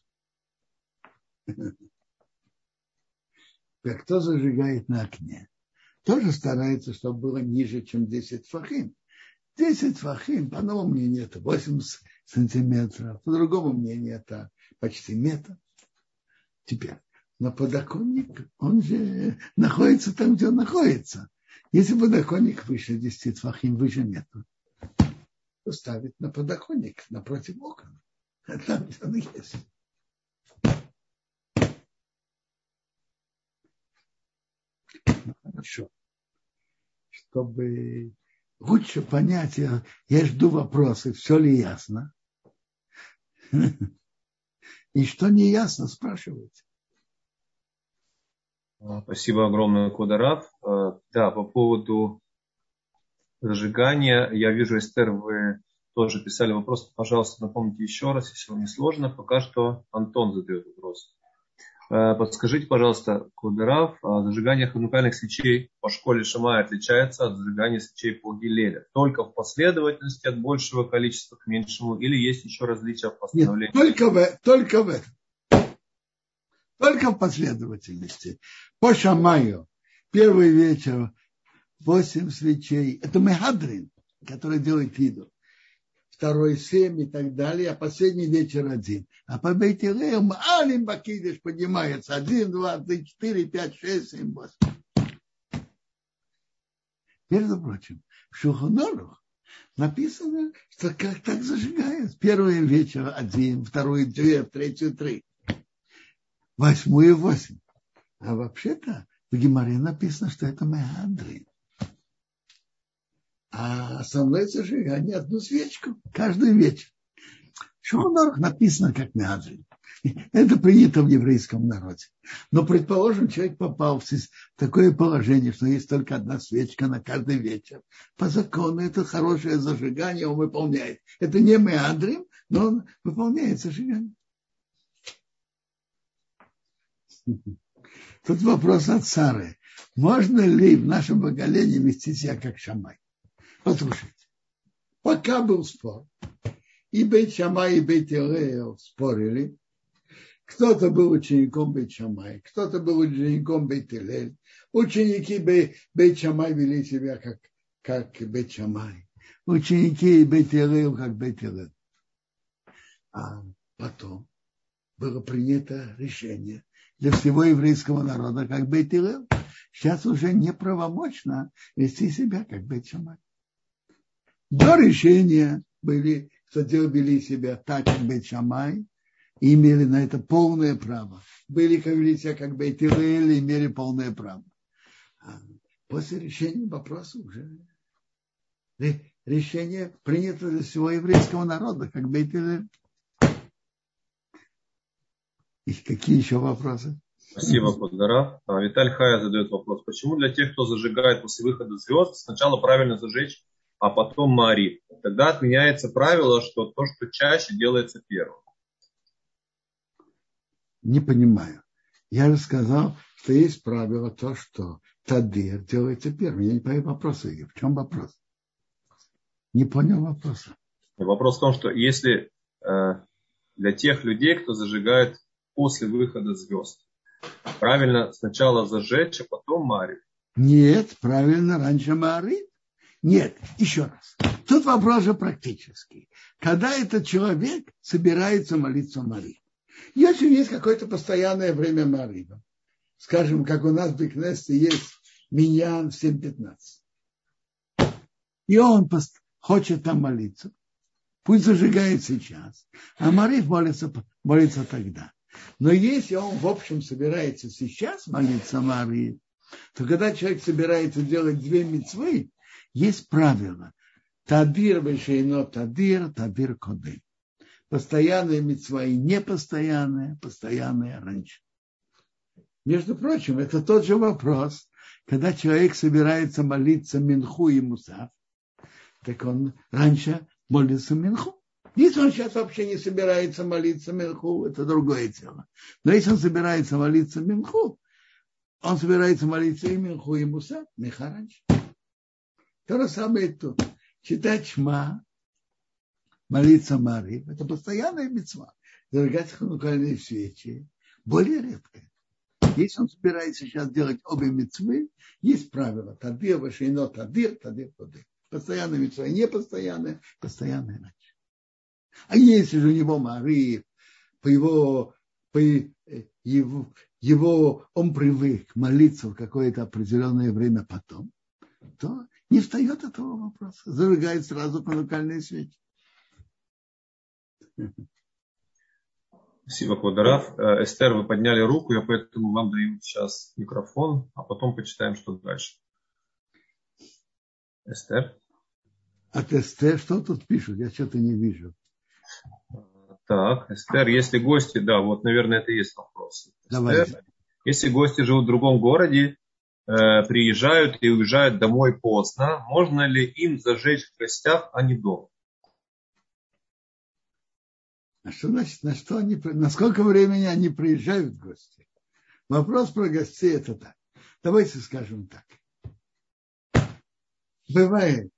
Кто зажигает на окне? тоже старается, чтобы было ниже, чем 10 фахим. 10 фахим, по одному мнению, это 8 сантиметров, по другому мнению, это почти метр. Теперь, на подоконник, он же находится там, где он находится. Если подоконник выше 10 фахим, выше метра, то ставить на подоконник напротив окон. Там, где он есть. Хорошо. Чтобы лучше понять, я, я жду вопросы, все ли ясно. И что не ясно, спрашивайте. Спасибо огромное, Кударав. Э, да, по поводу зажигания, я вижу, Эстер, вы тоже писали вопрос. Пожалуйста, напомните еще раз, если вам не сложно. Пока что Антон задает вопрос. Э, подскажите, пожалуйста, Кудерав, а зажигание ханукальных свечей по школе Шамая отличается от зажигания свечей по Гилеле? Только в последовательности от большего количества к меньшему или есть еще различия в постановлении? Нет, только в, только в этом. Только в последовательности. По Шамаю первый вечер восемь свечей. Это Мехадрин, который делает виду второй семь и так далее, а последний вечер один. А по Бейтилею Алим Бакидыш поднимается один, два, три, четыре, пять, шесть, семь, восемь. Между прочим, в Шуханорух написано, что как так зажигают. Первый вечер один, второй две, третий три, восьмую восемь. А вообще-то в Гимаре написано, что это Меандрин а основное зажигание одну свечку каждый вечер. Шуханорах написано как мяджин. Это принято в еврейском народе. Но, предположим, человек попал в такое положение, что есть только одна свечка на каждый вечер. По закону это хорошее зажигание он выполняет. Это не меандрим, но он выполняет зажигание. Тут вопрос от Сары. Можно ли в нашем поколении вести себя как шамай? Послушайте, пока был спор, и Бейт Шамай, и Бейт Илейл спорили, кто-то был учеником Бейт Шамай, кто-то был учеником Бейт Илель. Ученики Бейт Шамай вели себя как, как Бейт Шамай. Ученики Бейт Илель как Бейт Илель. А потом было принято решение для всего еврейского народа как Бейт Илель. Сейчас уже неправомочно вести себя как Бейт Шамай. До решения были, что вели себя так, как Шамай, и имели на это полное право. Были, как себя, как Бет Ирель, и имели полное право. А после решения вопроса уже решение принято для всего еврейского народа, как Бет Ирель. И какие еще вопросы? Спасибо, Кударав. А, Виталь Хая задает вопрос. Почему для тех, кто зажигает после выхода звезд, сначала правильно зажечь а потом Мари. Тогда отменяется правило, что то, что чаще, делается первым. Не понимаю. Я же сказал, что есть правило то, что Тадир делается первым. Я не понимаю вопроса. В чем вопрос? Не понял вопроса. Вопрос в том, что если э, для тех людей, кто зажигает после выхода звезд, правильно сначала зажечь, а потом Мари. Нет, правильно раньше Мари. Нет, еще раз. Тут вопрос же практический. Когда этот человек собирается молиться Марии? Если есть какое-то постоянное время Марива, скажем, как у нас в Бекнесте есть миньян в 7.15, и он хочет там молиться, пусть зажигает сейчас, а Марив молится, молится тогда. Но если он, в общем, собирается сейчас молиться Марии, то когда человек собирается делать две мецвы, есть правило. Табир вешейно табир, табир коды. Постоянная мецва и непостоянная, постоянная раньше. Между прочим, это тот же вопрос, когда человек собирается молиться Минху и Мусав, так он раньше молится Минху. Если он сейчас вообще не собирается молиться Минху, это другое дело. Но если он собирается молиться Минху, он собирается молиться и Минху, и не раньше. То же самое тут. Читать шма, молиться Мари, это постоянная мецва. Зажигать ханукальные свечи более редко. Если он собирается сейчас делать обе мецвы, есть правило. Тадыр, вашейно, тадыр, тадыр, тадыр. Постоянная мецва, не постоянная, постоянная иначе. А если же у него мары, по его, по его, его, он привык молиться в какое-то определенное время потом, то не встает этого вопроса. Зажигает сразу конукальные свечи. Спасибо, Квадорав. Э, Эстер, вы подняли руку, я поэтому вам даю сейчас микрофон, а потом почитаем, что дальше. Эстер. От Эстер что тут пишут? Я что-то не вижу. Так, Эстер, если гости, да, вот, наверное, это и есть вопрос. Давай. если гости живут в другом городе, приезжают и уезжают домой поздно, можно ли им зажечь в гостях, а не дома? А что значит, на что они, на сколько времени они приезжают в гости? Вопрос про гостей это так. Давайте скажем так. Бывает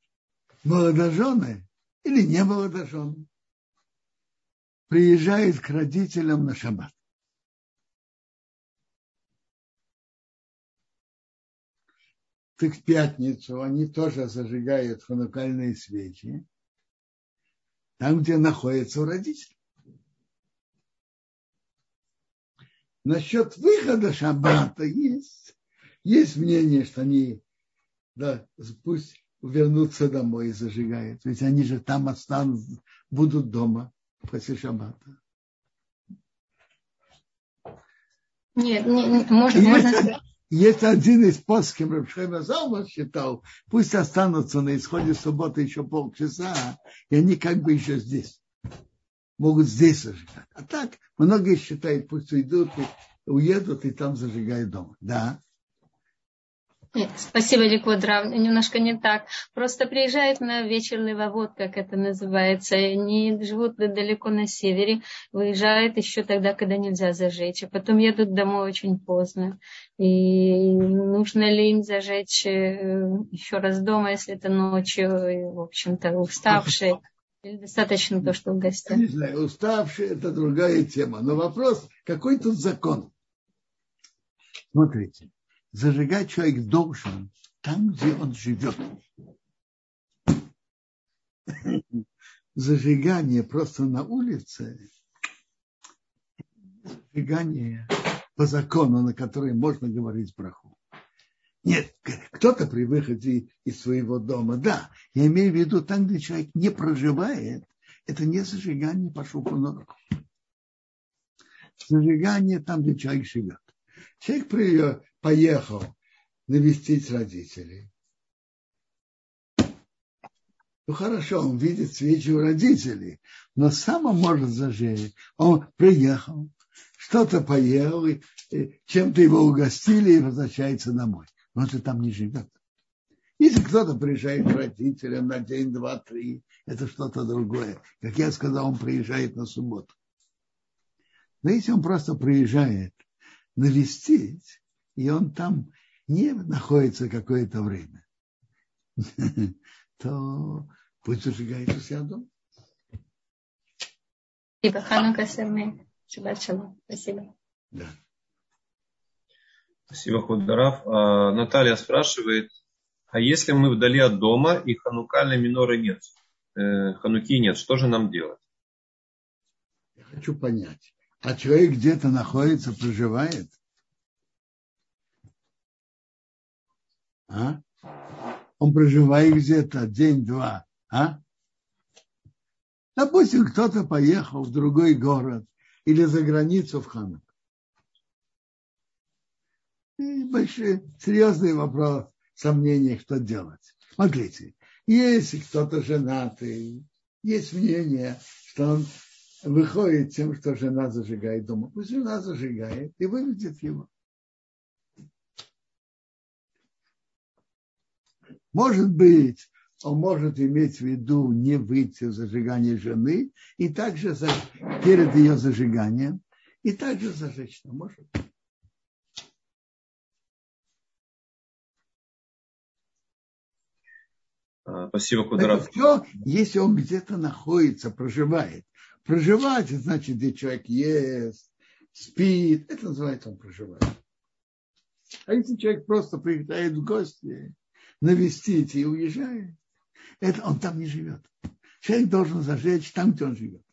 молодожены или не молодожены приезжают к родителям на шаббат. В пятницу они тоже зажигают ханукальные свечи там, где находятся у родителей. Насчет выхода шаббата есть, есть мнение, что они да, пусть вернутся домой и зажигают. Ведь они же там останутся, будут дома после шаббата. Нет, не, не, можно, есть, можно... Есть один из постким Рабшхема Залма считал, пусть останутся на исходе субботы еще полчаса, и они как бы еще здесь могут здесь зажигать. А так многие считают, пусть уйдут и уедут и там зажигают дома. Да. Нет, спасибо, Ликводрав. Немножко не так. Просто приезжают на вечер левовод, как это называется. Они живут далеко на севере, выезжают еще тогда, когда нельзя зажечь. А потом едут домой очень поздно. И нужно ли им зажечь э, еще раз дома, если это ночью, и, в общем-то, уставшие. Или достаточно то, что в гостях? Не знаю, уставший – это другая тема. Но вопрос, какой тут закон? Смотрите, зажигать человек должен там, где он живет. Зажигание просто на улице, зажигание по закону, на который можно говорить браху. Нет, кто-то при выходе из своего дома, да, я имею в виду там, где человек не проживает, это не зажигание по руку. Зажигание там, где человек живет. Человек поехал навестить родителей. Ну хорошо, он видит свечи у родителей, но сам он может зажечь. Он приехал, что-то поел, чем-то его угостили и возвращается домой но же там не живет. Если кто-то приезжает к родителям на день, два, три, это что-то другое. Как я сказал, он приезжает на субботу. Но если он просто приезжает навестить, и он там не находится какое-то время, то пусть зажигает у себя дом. Спасибо. Ханука Спасибо. Да. Спасибо, Хударав. А, Наталья спрашивает, а если мы вдали от дома и ханукальной миноры нет, э, хануки нет, что же нам делать? Я хочу понять. А человек где-то находится, проживает? А? Он проживает где-то день-два, а? Допустим, кто-то поехал в другой город или за границу в Ханук большие, серьезные вопросы, сомнения, что делать. Смотрите, если кто-то женатый, есть мнение, что он выходит тем, что жена зажигает дома. Пусть жена зажигает и выведет его. Может быть, он может иметь в виду не выйти в зажигание жены и также перед ее зажиганием, и также зажечь. Может быть. А, спасибо, Кудрат. Это все, если он где-то находится, проживает. Проживать, значит, где человек ест, спит. Это называется он проживает. А если человек просто приезжает в гости, навестить и уезжает, это он там не живет. Человек должен зажечь там, где он живет.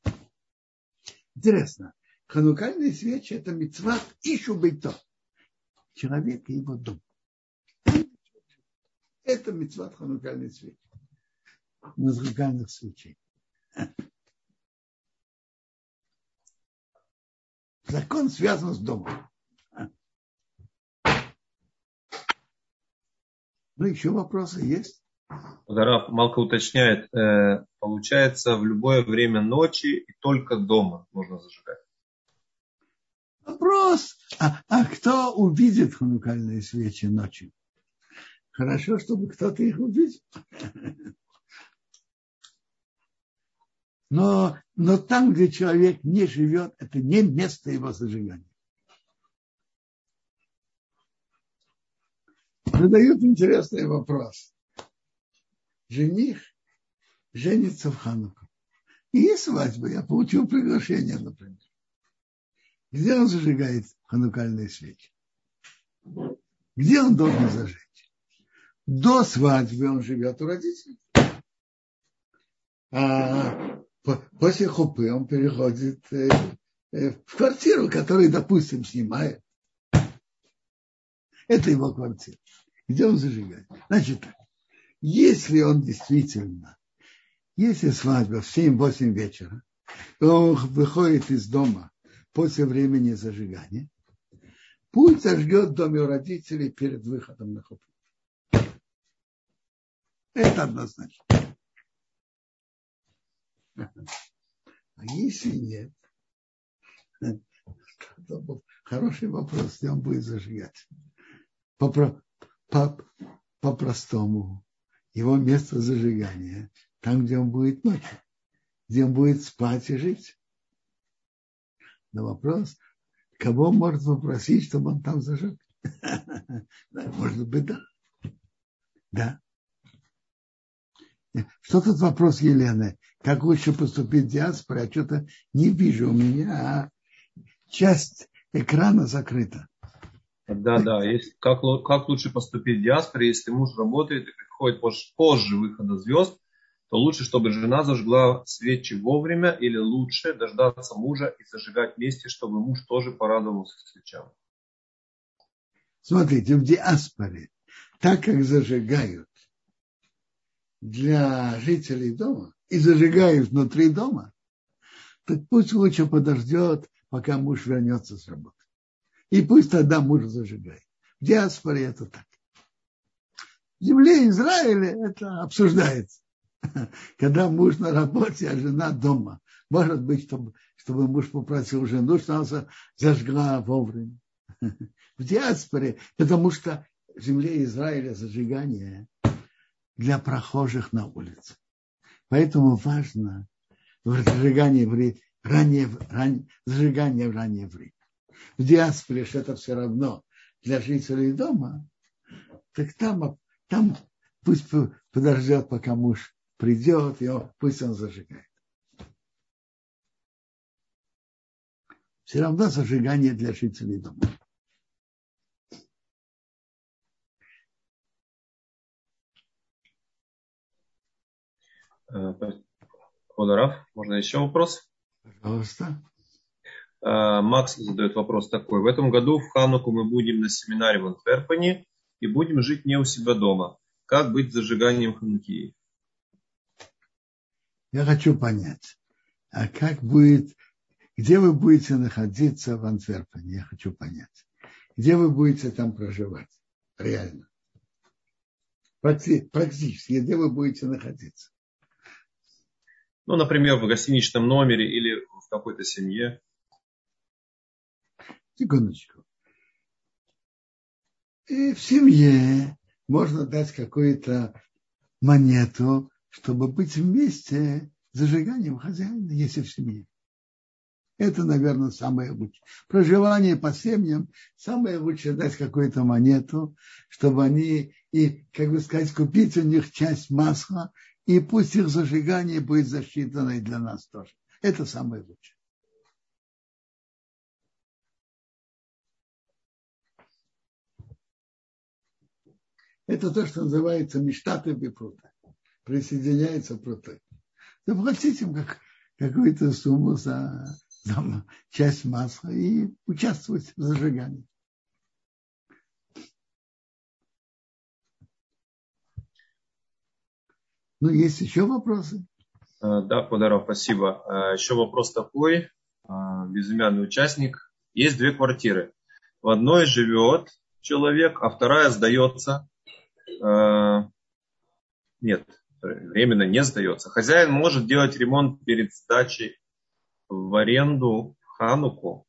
Интересно, ханукальные свечи – это мецва ищу бейто. Человек и его дом. Это мецва ханукальной свечи. Музыкальных свечей. Закон связан с домом. Ну, еще вопросы есть? Раф Малка уточняет, э, получается, в любое время ночи и только дома можно зажигать. Вопрос, а, а кто увидит ханукальные свечи ночью? Хорошо, чтобы кто-то их увидел. Но, но там, где человек не живет, это не место его зажигания. Задают интересный вопрос. Жених женится в Хануку. И есть свадьба, я получил приглашение, например. Где он зажигает ханукальные свечи? Где он должен зажечь? До свадьбы он живет у родителей. А после хупы он переходит э, э, в квартиру, которую, допустим, снимает. Это его квартира. Где он зажигает? Значит так, если он действительно, если свадьба в 7-8 вечера, он выходит из дома после времени зажигания, пусть зажгет в доме у родителей перед выходом на хупу. Это однозначно. А если нет, это был хороший вопрос, где он будет зажигать. По, по, по-простому, его место зажигания, там, где он будет ночью, где он будет спать и жить. Но вопрос, кого может попросить, чтобы он там зажег? Может быть, да. Да. Что тут вопрос Елены? Как лучше поступить в диаспоре? А что-то не вижу у меня, а часть экрана закрыта. Да, да. Есть, как, как лучше поступить в диаспоре, если муж работает и приходит позже выхода звезд, то лучше, чтобы жена зажгла свечи вовремя или лучше дождаться мужа и зажигать вместе, чтобы муж тоже порадовался свечам. Смотрите, в диаспоре, так как зажигают для жителей дома и зажигают внутри дома, так пусть лучше подождет, пока муж вернется с работы. И пусть тогда муж зажигает. В диаспоре это так. В земле Израиля это обсуждается. Когда муж на работе, а жена дома. Может быть, чтобы, чтобы муж попросил жену, что она зажгла вовремя. В диаспоре, потому что в земле Израиля зажигание для прохожих на улице. Поэтому важно зажигание в ранее, ранее, зажигание в раннее время в диаспоре, это все равно для жителей дома, так там, там пусть подождет, пока муж придет, и он, пусть он зажигает. Все равно зажигание для жителей дома. Ходоров, можно еще вопрос? Пожалуйста. Э, Макс задает вопрос такой. В этом году в Хануку мы будем на семинаре в Антверпене и будем жить не у себя дома. Как быть с зажиганием хануки? Я хочу понять, а как будет, где вы будете находиться в Антверпене? Я хочу понять. Где вы будете там проживать? Реально. Практически, где вы будете находиться? Ну, например, в гостиничном номере или в какой-то семье. Секундочку. И в семье можно дать какую-то монету, чтобы быть вместе с зажиганием хозяина, если в семье. Это, наверное, самое лучшее. Проживание по семьям, самое лучшее дать какую-то монету, чтобы они, и, как бы сказать, купить у них часть масла, и пусть их зажигание будет засчитано и для нас тоже. Это самое лучшее. Это то, что называется мечтаты бипрута. Присоединяется пруты. Заплатить им как, какую-то сумму за, за часть масла и участвовать в зажигании. Ну, есть еще вопросы? Э, да, Подаров, спасибо. Э, еще вопрос такой. Э, безымянный участник. Есть две квартиры. В одной живет человек, а вторая сдается. Нет, временно не сдается. Хозяин может делать ремонт перед сдачей в аренду Хануку.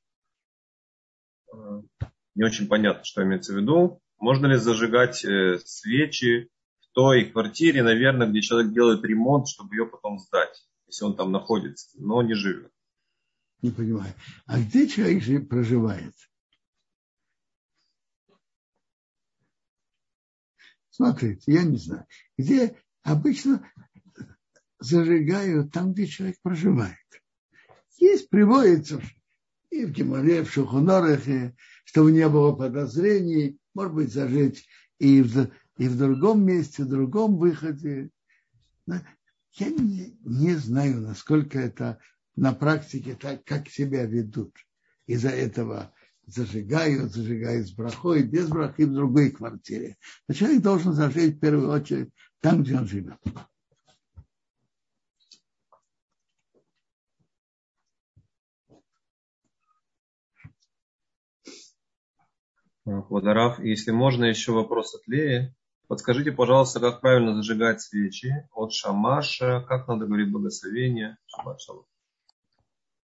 Не очень понятно, что имеется в виду. Можно ли зажигать свечи той квартире, наверное, где человек делает ремонт, чтобы ее потом сдать, если он там находится, но не живет. Не понимаю. А где человек же проживает? Смотрите, я не знаю. Где обычно зажигают там, где человек проживает. Есть, приводится и в Геморе, в Шухонорахе, чтобы не было подозрений, может быть, зажечь и в и в другом месте, в другом выходе. Я не, не знаю, насколько это на практике так, как себя ведут. Из-за этого зажигают, зажигают с брахой, без брахи в другой квартире. Но человек должен зажечь в первую очередь там, где он живет. Водорав, если можно, еще вопрос от Леи. Подскажите, пожалуйста, как правильно зажигать свечи от шамаша, как надо говорить благословение. Шаббат шалом.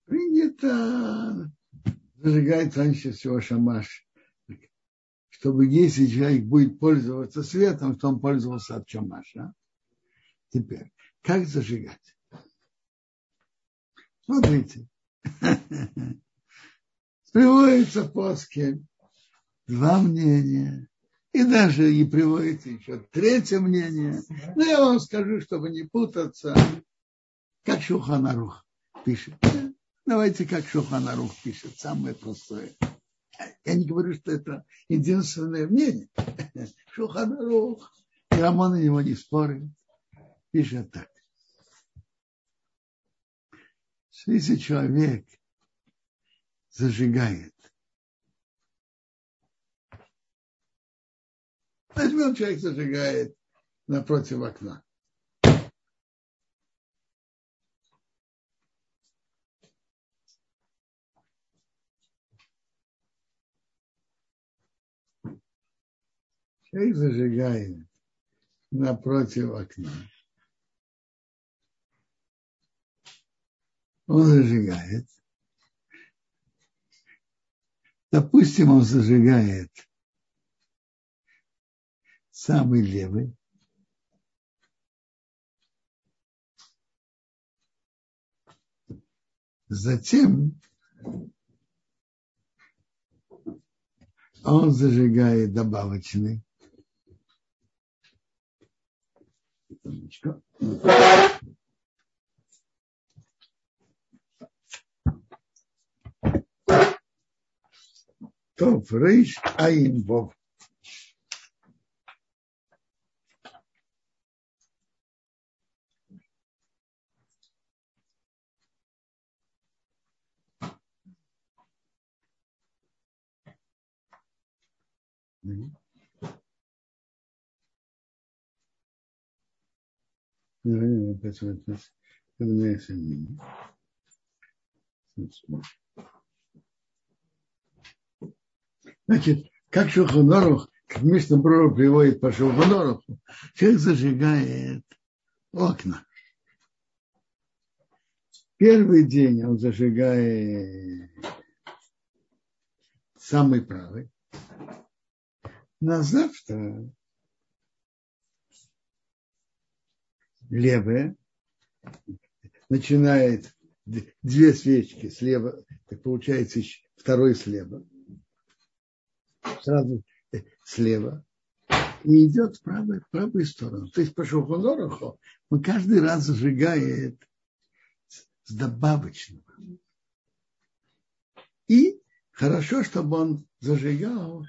Принято зажигать раньше всего шамаш, чтобы если человек будет пользоваться светом, то он пользовался от шамаша. Теперь, как зажигать? Смотрите. Приводится после два мнения и даже и приводится еще третье мнение. Но я вам скажу, чтобы не путаться, как Шуханарух пишет. Давайте как Шуханарух пишет, самое простое. Я не говорю, что это единственное мнение. Шуханарух, и Рамон на него не спорит, пишет так. Если человек зажигает Возьмем, человек зажигает напротив окна. Человек зажигает напротив окна. Он зажигает. Допустим, он зажигает самый левый. Затем он зажигает добавочный. То рейш аин вов. Значит, как Шуханорух, как Мишна Брура приводит по Шуханоруху, человек зажигает окна. Первый день он зажигает самый правый, на завтра левая начинает две свечки слева, так получается второй слева, сразу э, слева, и идет в правую, в правую сторону. То есть по Шухонороху он каждый раз зажигает с добавочного. И хорошо, чтобы он зажигал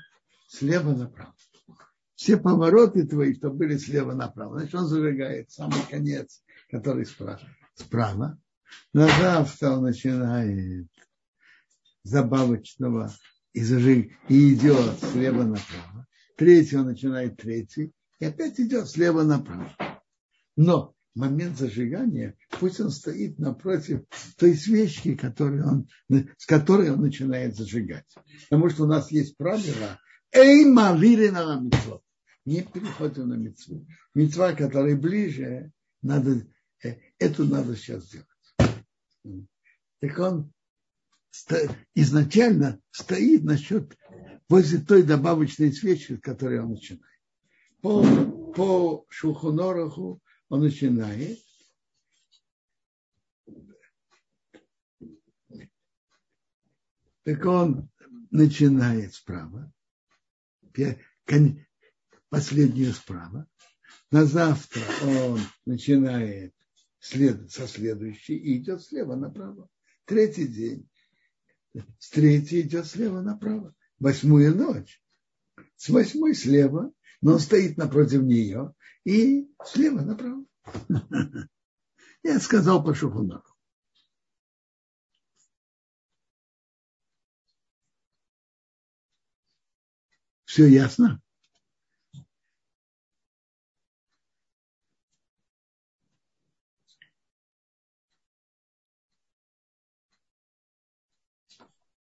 слева направо. все повороты твои, что были слева направо. Значит, он зажигает самый конец, который справа. справа. На завтра он начинает забавочного и, зажиг, и идет слева направо. Третий он начинает третий и опять идет слева направо. Но момент зажигания, пусть он стоит напротив той свечки, которую он, с которой он начинает зажигать. Потому что у нас есть правило «Эй, мавири на митцвот». Не переходим на митцву. Митцва, которая ближе, надо, э, эту надо сейчас сделать. Так он изначально стоит насчет возле той добавочной свечи, с которой он начинает. По, по Шухунораху он начинает Так он начинает справа, последнюю справа. На завтра он начинает след, со следующей и идет слева направо. Третий день. С третьей идет слева направо. Восьмую ночь. С восьмой слева, но он стоит напротив нее и слева направо. Я сказал по Шухунаху. Все ясно?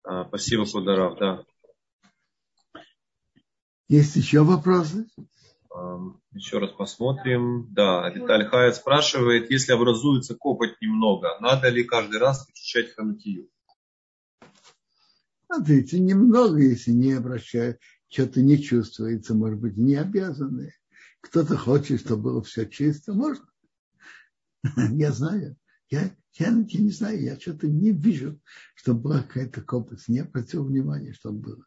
А, спасибо, Кударав, да. Есть еще вопросы? Еще раз посмотрим. Да, Виталий Хаят спрашивает, если образуется копоть немного, надо ли каждый раз очищать ханукию? Смотрите, немного, если не обращают, что-то не чувствуется, может быть, не обязаны. Кто-то хочет, чтобы было все чисто, можно. Я знаю. Я, я, я не знаю, я что-то не вижу, чтобы была какая-то копоть. Не обратил внимания, чтобы было.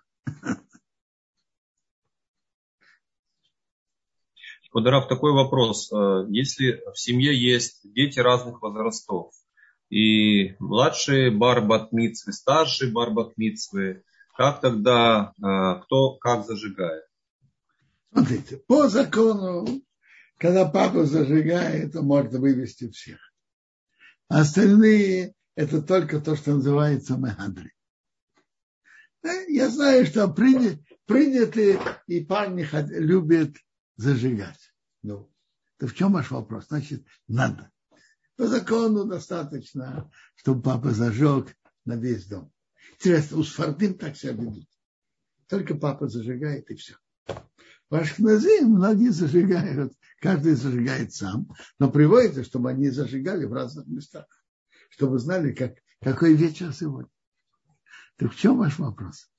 Кударав, такой вопрос. Э, если в семье есть дети разных возрастов, и младшие барбатмитсвы, старшие барбатмитсвы, как тогда, э, кто как зажигает? Смотрите, по закону, когда папа зажигает, то может вывести всех. А остальные это только то, что называется мехадри. Я знаю, что приняты, приняты и парни любят зажигать. Ну, то в чем ваш вопрос? Значит, надо. По закону достаточно, чтобы папа зажег на весь дом. Интересно, у Сфардим так себя ведут. Только папа зажигает и все. В Ашхназе многие зажигают, каждый зажигает сам, но приводится, чтобы они зажигали в разных местах, чтобы знали, как, какой вечер сегодня. Так в чем ваш вопрос?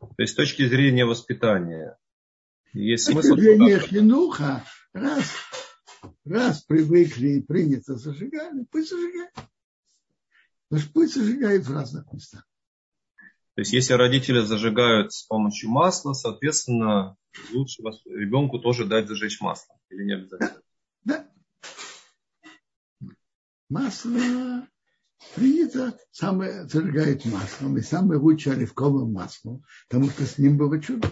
То есть с точки зрения воспитания, есть смысл... С точки зрения хинуха, раз, раз привыкли и принято зажигали, пусть зажигают. Пусть зажигают в разных местах. То есть, если родители зажигают с помощью масла, соответственно, лучше вас, ребенку тоже дать зажечь масло. Или не обязательно? Да. да. Масло принято, самое зажигает маслом, и самое лучшее оливковое масло, потому что с ним было чудо.